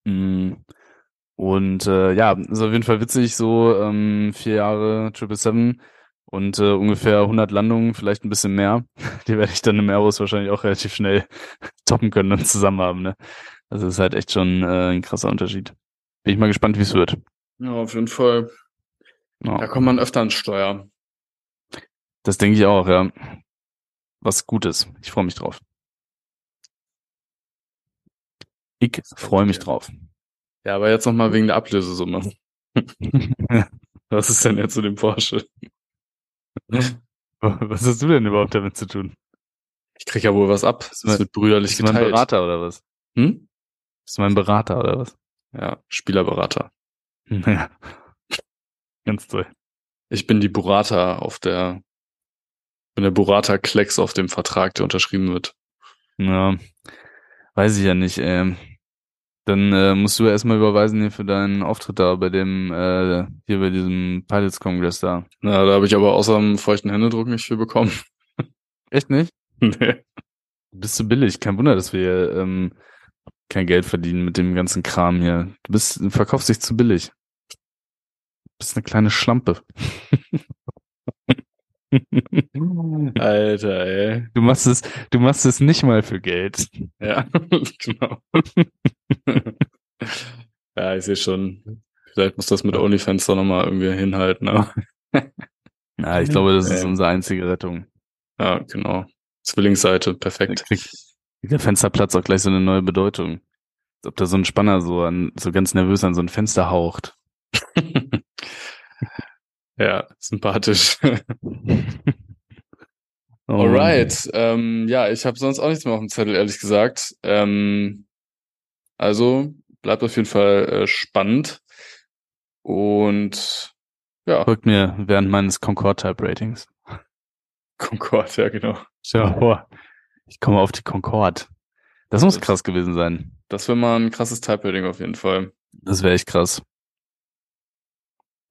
Mm. Und äh, ja, ist auf jeden Fall witzig, so ähm, vier Jahre 777 und äh, ungefähr 100 Landungen, vielleicht ein bisschen mehr. Die werde ich dann im Airbus wahrscheinlich auch relativ schnell toppen können und zusammen haben. Ne? Also das ist halt echt schon äh, ein krasser Unterschied. Bin ich mal gespannt, wie es wird. Ja, auf jeden Fall. Ja. Da kommt man öfter ans Steuer. Das denke ich auch, ja. Was Gutes. Ich freue mich drauf. Ich freue mich okay. drauf. Ja, aber jetzt nochmal wegen der Ablösesumme. Was ist denn jetzt zu dem Porsche? Was hast du denn überhaupt damit zu tun? Ich krieg ja wohl was ab. Es wird brüderlich Bist du mein geteilt. Berater oder was? Hm? Bist du mein Berater oder was? Ja, Spielerberater. Ja. Ganz toll. Ich bin die Burrata auf der, bin der Burrata-Klecks auf dem Vertrag, der unterschrieben wird. Ja, weiß ich ja nicht. Ähm, dann äh, musst du erstmal überweisen hier für deinen Auftritt da bei dem, äh, hier bei diesem Pilots Congress da. Na, da habe ich aber außer dem feuchten Händedruck nicht viel bekommen. Echt nicht? nee. Bist du billig? Kein Wunder, dass wir ähm, kein Geld verdienen mit dem ganzen Kram hier. Du bist, du verkaufst dich zu billig. Du bist eine kleine Schlampe. Alter, ey. Du machst es, du machst es nicht mal für Geld. Ja, genau. ja, ich sehe schon. Vielleicht muss das mit OnlyFans doch nochmal irgendwie hinhalten. Aber, Ja, ich glaube, das ist unsere einzige Rettung. ja, genau. Zwillingsseite, perfekt. Der Fensterplatz auch gleich so eine neue Bedeutung. Als ob da so ein Spanner so an, so ganz nervös an so ein Fenster haucht. ja, sympathisch. Oh, Alright. Ähm, ja, ich habe sonst auch nichts mehr auf dem Zettel, ehrlich gesagt. Ähm, also bleibt auf jeden Fall äh, spannend. Und ja, Folgt mir während meines Concorde-Type-Ratings. Concorde, ja, genau. Stell dir vor, ich komme auf die Concorde. Das muss Das- krass gewesen sein. Das wäre mal ein krasses Type-Rating auf jeden Fall. Das wäre echt krass.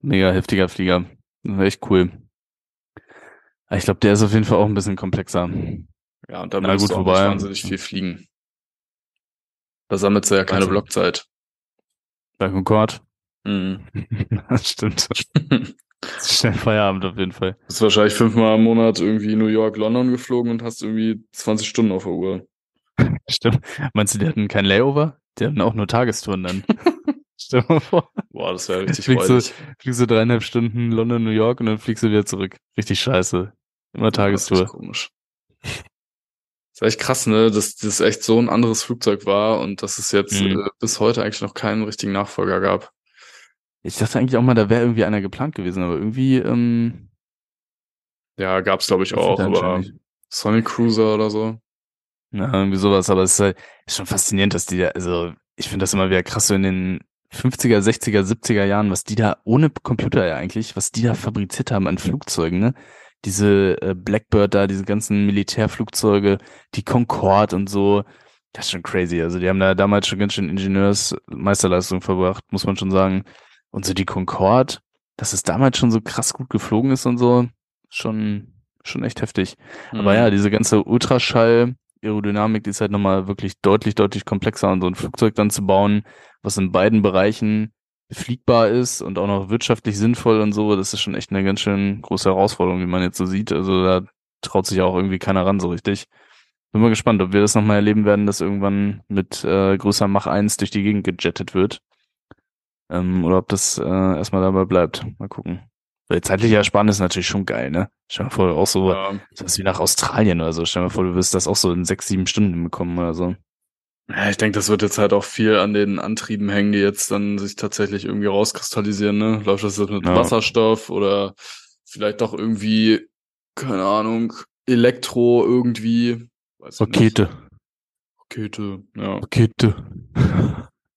Mega heftiger Flieger. Das wäre echt cool. Aber Ich glaube, der ist auf jeden Fall auch ein bisschen komplexer. Ja, und da Na gut, du auch wobei- nicht wahnsinnig viel fliegen. Da sammelst du ja keine Blockzeit. Bei Concorde. Mhm. das stimmt. Das ist Schnell Feierabend auf jeden Fall. Bist wahrscheinlich fünfmal im Monat irgendwie New York, London geflogen und hast irgendwie 20 Stunden auf der Uhr. Stimmt. Meinst du, die hatten kein Layover? Die hatten auch nur Tagestouren dann. Stell dir mal vor. Boah, das wäre richtig Fliegst du, fliegst du dreieinhalb Stunden London, New York und dann fliegst du wieder zurück. Richtig scheiße. Immer Das ist Tagestour. komisch. ist echt krass, ne, dass das echt so ein anderes Flugzeug war und dass es jetzt Mhm. äh, bis heute eigentlich noch keinen richtigen Nachfolger gab. Ich dachte eigentlich auch mal, da wäre irgendwie einer geplant gewesen, aber irgendwie, ähm, Ja, gab's glaube ich auch, aber. Sonic Cruiser oder so. Ja, irgendwie sowas, aber es ist, halt, ist schon faszinierend, dass die da, also ich finde das immer wieder krass, so in den 50er, 60er, 70er Jahren, was die da ohne Computer ja eigentlich, was die da fabriziert haben an Flugzeugen, ne? Diese äh, Blackbird da, diese ganzen Militärflugzeuge, die Concorde und so, das ist schon crazy. Also die haben da damals schon ganz schön Ingenieursmeisterleistung verbracht, muss man schon sagen. Und so die Concorde, dass es damals schon so krass gut geflogen ist und so, schon, schon echt heftig. Aber Mhm. ja, diese ganze Ultraschall, Aerodynamik, die ist halt nochmal wirklich deutlich, deutlich komplexer und so ein Flugzeug dann zu bauen, was in beiden Bereichen fliegbar ist und auch noch wirtschaftlich sinnvoll und so, das ist schon echt eine ganz schön große Herausforderung, wie man jetzt so sieht. Also da traut sich auch irgendwie keiner ran so richtig. Bin mal gespannt, ob wir das nochmal erleben werden, dass irgendwann mit äh, größer Mach 1 durch die Gegend gejettet wird. Ähm, oder ob das äh, erstmal dabei bleibt. Mal gucken. Weil zeitliche Ersparnis ist natürlich schon geil, ne? Stell dir mal vor, auch so Ja. das ist wie nach Australien oder so. Stell dir mal vor, du wirst das auch so in sechs, sieben Stunden bekommen oder so. Ja, ich denke, das wird jetzt halt auch viel an den Antrieben hängen, die jetzt dann sich tatsächlich irgendwie rauskristallisieren, ne? Läuft das jetzt mit Ja. Wasserstoff oder vielleicht doch irgendwie, keine Ahnung, Elektro irgendwie. Weiß. Rakete. Rakete, ja. Rakete.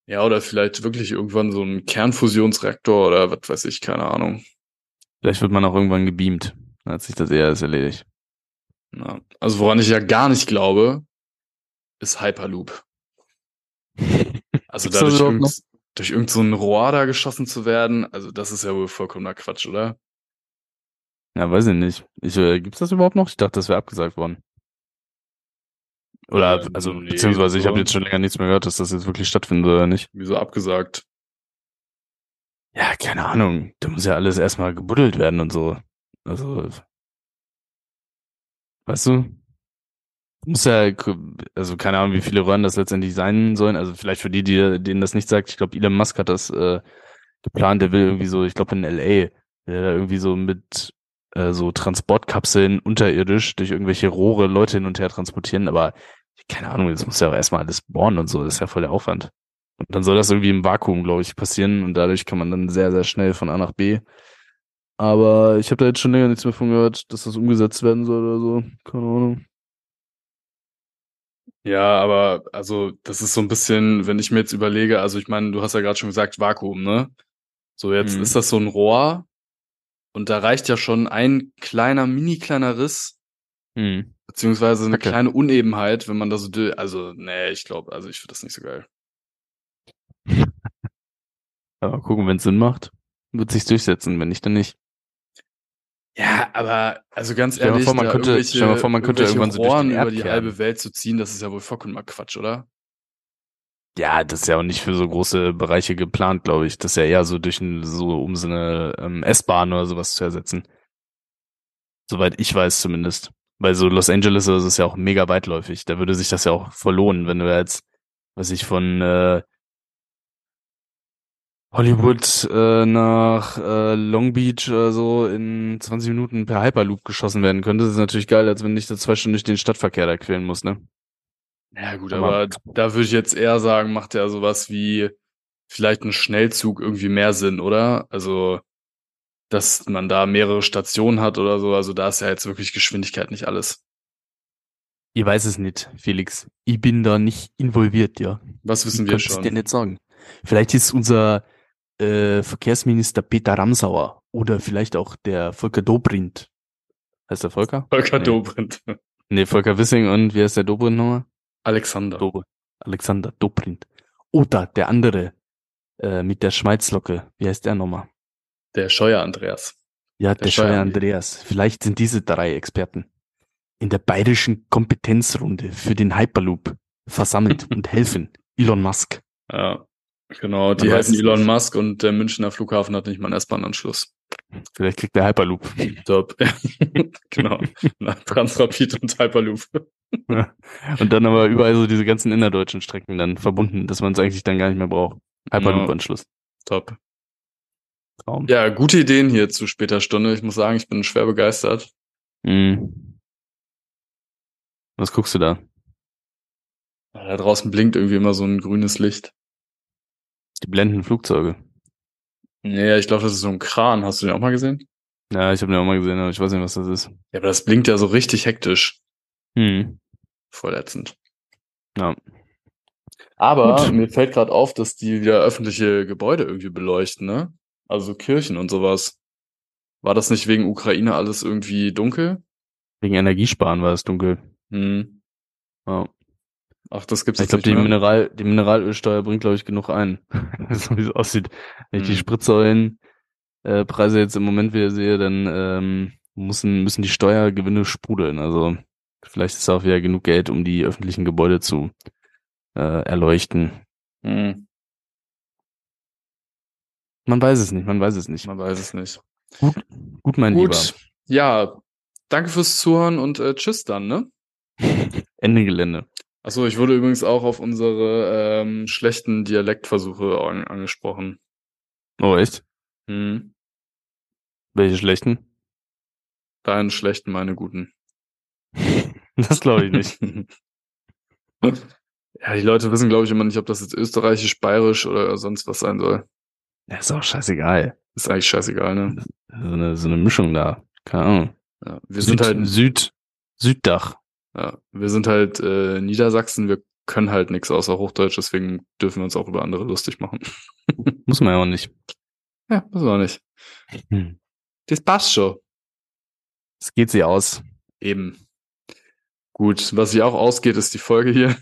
Ja, oder vielleicht wirklich irgendwann so ein Kernfusionsreaktor oder was weiß ich, keine Ahnung. Vielleicht wird man auch irgendwann gebeamt. Dann hat sich das eher als erledigt. Ja. Also woran ich ja gar nicht glaube, ist Hyperloop. Also dadurch irgend, durch irgend so ein Rohr da geschossen zu werden, also das ist ja wohl vollkommener Quatsch, oder? Ja, weiß ich nicht. Ich, äh, gibt's das überhaupt noch? Ich dachte, das wäre abgesagt worden. Oder, Ähm, also, nee, beziehungsweise ich habe jetzt schon länger nichts mehr gehört, dass das jetzt wirklich stattfindet oder nicht. Wieso abgesagt? Ja, keine Ahnung. Da muss ja alles erstmal gebuddelt werden und so. Also, weißt du? Muss ja, also keine Ahnung, wie viele Röhren das letztendlich sein sollen. Also vielleicht für die, die denen das nicht sagt, ich glaube, Elon Musk hat das äh, geplant, der will irgendwie so, ich glaube in LA, will er da irgendwie so mit äh, so Transportkapseln unterirdisch durch irgendwelche Rohre Leute hin und her transportieren, aber keine Ahnung, das muss ja auch erstmal alles bohren und so, das ist ja voll der Aufwand. Und dann soll das irgendwie im Vakuum, glaube ich, passieren und dadurch kann man dann sehr, sehr schnell von A nach B. Aber ich habe da jetzt schon länger nichts mehr von gehört, dass das umgesetzt werden soll oder so. Keine Ahnung. Ja, aber also das ist so ein bisschen, wenn ich mir jetzt überlege, also ich meine, du hast ja gerade schon gesagt, Vakuum, ne? So, jetzt Mhm. ist das so ein Rohr und da reicht ja schon ein kleiner, mini kleiner Riss, Hm. beziehungsweise eine Kacke. kleine Unebenheit, wenn man da so, also, nee, ich glaube, also ich finde das nicht so geil. Aber gucken, wenn es Sinn macht, wird sich's durchsetzen, wenn nicht, dann nicht. Ja, aber also ganz Stell dir mal ehrlich, vor, man könnte- stell mal vor, man könnte irgendwann so durch den Rohren über die Erdkern. halbe Welt zu ziehen, das ist ja wohl vollkommen mal Quatsch, oder? Ja, das ist ja auch nicht für so große Bereiche geplant, glaube ich. Das ist ja eher so durch ein, so um so eine ähm, S-Bahn oder sowas zu ersetzen. Soweit ich weiß zumindest. Weil so Los Angeles das ist ja auch mega weitläufig. Da würde sich das ja auch verlohnen, wenn du jetzt, was ich von äh, Hollywood äh, nach äh, Long Beach oder so in 20 Minuten per Hyperloop geschossen werden könnte. Das ist natürlich geil, als wenn ich da zwei Stunden durch den Stadtverkehr da quälen muss, ne? Ja, gut, Aber- da würde ich jetzt eher sagen, macht ja sowas wie vielleicht ein Schnellzug irgendwie mehr Sinn, oder? Also, dass man da mehrere Stationen hat oder so. Also, da ist ja jetzt wirklich Geschwindigkeit nicht alles. Ich weiß es nicht, Felix. Ich bin da nicht involviert, ja. Was wissen ich wir schon? dir nicht sagen. Vielleicht ist unser äh, Verkehrsminister Peter Ramsauer oder vielleicht auch der Volker Dobrindt. Heißt der Volker? Volker Nee. Dobrindt. Nee, Volker Wissing und wie heißt der Dobrindt nochmal? Alexander. Dobre. Alexander Dobrindt. Oder der andere äh, mit der Schmalzlocke. Wie heißt der nochmal? Der Scheuer Andreas. Ja, Der der, Scheuer Scheuer- Andreas. Vielleicht sind diese drei Experten in der bayerischen Kompetenzrunde für den Hyperloop versammelt und helfen Elon Musk. Ja, genau. Die weiß helfen Elon nicht. Musk und der Münchner Flughafen hat nicht mal einen S-Bahn-Anschluss. Vielleicht kriegt der Hyperloop. Top. genau. Na, Transrapid und Hyperloop. Und dann aber überall so diese ganzen innerdeutschen Strecken dann verbunden, dass man es eigentlich dann gar nicht mehr braucht. Hyperloop-Anschluss. Top. Traum. Ja, gute Ideen hier zu später Stunde. Ich muss sagen, ich bin schwer begeistert. Mhm. Was guckst du da? Da draußen blinkt irgendwie immer so ein grünes Licht. Die blenden Flugzeuge. Nee, ich glaube, das ist so ein Kran. Hast du den auch mal gesehen? Ja, ich habe den auch mal gesehen, aber ich weiß nicht, was das ist. Ja, aber das blinkt ja so richtig hektisch. Hm. Voll ätzend. Ja. Aber Gut. mir fällt gerade auf, dass die wieder öffentliche Gebäude irgendwie beleuchten, ne? Also Kirchen und sowas. War das nicht wegen Ukraine alles irgendwie dunkel? Wegen Energiesparen war es dunkel. Hm. Ja. Ach, das gibt's Ich glaube, die? Mineral, die Mineralölsteuer bringt, glaube ich, genug ein. so wie es aussieht. Wenn ich die Hm. Spritsäulen äh, Preise jetzt im Moment wieder sehe, dann ähm, müssen, müssen die Steuergewinne sprudeln. Also vielleicht ist auch wieder genug Geld, um die öffentlichen Gebäude zu äh, erleuchten. Hm. Man weiß es nicht, man weiß es nicht. Man weiß es nicht. Gut, mein Gut. Ja, danke fürs Zuhören und äh, tschüss dann, ne? Lieber. Ende Gelände. Achso, ich wurde übrigens auch auf unsere ähm, schlechten Dialektversuche an angesprochen. Oh, echt? Hm. Welche schlechten? Deine schlechten, meine guten. Das glaube ich nicht. ja, die Leute wissen, glaube ich, immer nicht, ob das jetzt österreichisch, bayerisch oder sonst was sein soll. Ja, ist auch scheißegal. Ist eigentlich scheißegal, ne? So eine, so eine Mischung da. Keine Ahnung. Ja, wir sind halt, Süd, Süddach. Ja, wir sind halt äh, Niedersachsen, wir können halt nichts außer Hochdeutsch, deswegen dürfen wir uns auch über andere lustig machen. Muss man ja auch nicht. Ja, müssen wir nicht. Hm. Das passt schon. Es geht sie aus. Eben. Gut, was sich auch ausgeht, ist die Folge hier.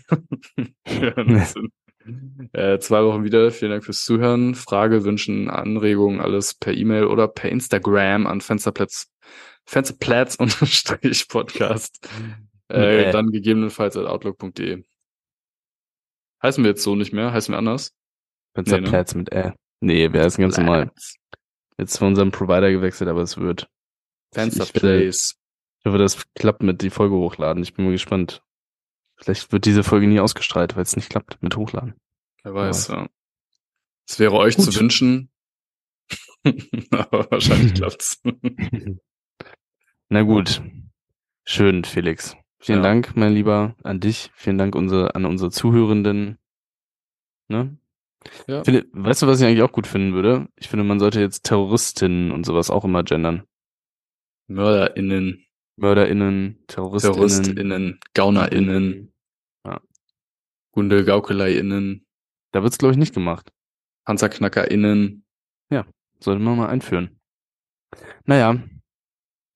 Äh, zwei Wochen wieder. Vielen Dank fürs Zuhören. Frage, Wünschen, Anregungen, alles per E-Mail oder per Instagram an Fensterplatz, Fensterplatz unterstrich Podcast. Äh, Äh. dann gegebenenfalls at outlook.de. Heißen wir jetzt so nicht mehr? Heißen wir anders? Fensterplatz mit Ä. Nee, wäre es ganz normal. Jetzt zu unserem Provider gewechselt, aber es wird. Fensterplace. Ich hoffe, das klappt mit die Folge hochladen. Ich bin mal gespannt. Vielleicht wird diese Folge nie ausgestrahlt, weil es nicht klappt mit Hochladen. Wer weiß, ja. Es wäre euch Gut. zu wünschen. aber wahrscheinlich klappt's. Na gut. Schön, Felix. Vielen Ja. Dank, mein Lieber, an dich. Vielen Dank unsere, an unsere Zuhörenden. Ne? Ja. Philipp, weißt du, was ich eigentlich auch gut finden würde? Ich finde, man sollte jetzt Terroristinnen und sowas auch immer gendern. MörderInnen, MörderInnen, TerroristInnen. TerroristInnen, GaunerInnen, Ja. GundelgaukelerInnen, Da wird's, glaube ich, nicht gemacht. PanzerknackerInnen. Sollte man mal einführen. Naja.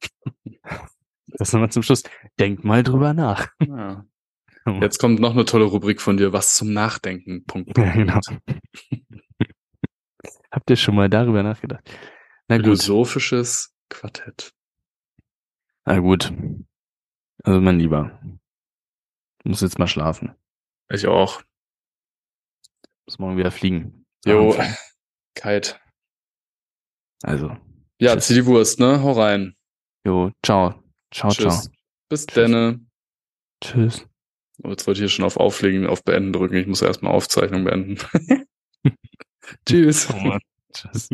Das nochmal zum Schluss. Denk mal drüber nach. Ja. Jetzt kommt noch eine tolle Rubrik von dir, was zum Nachdenken. Punkt, Punkt, Ja, genau. Habt ihr schon mal darüber nachgedacht? Na gut. Philosophisches Quartett. Na gut. Also mein Lieber. Ich muss jetzt mal schlafen. Ich auch. Muss morgen wieder fliegen. Jo. Kite. Also. Ja, zieh die Wurst, ne? Hau rein. Jo, ciao. Ciao, Tschüss. ciao. Bis denne. Tschüss. Oh, jetzt wollte ich hier schon auf Auflegen, auf Beenden drücken. Ich muss erstmal Aufzeichnung beenden. Tschüss. Oh. Tschüss.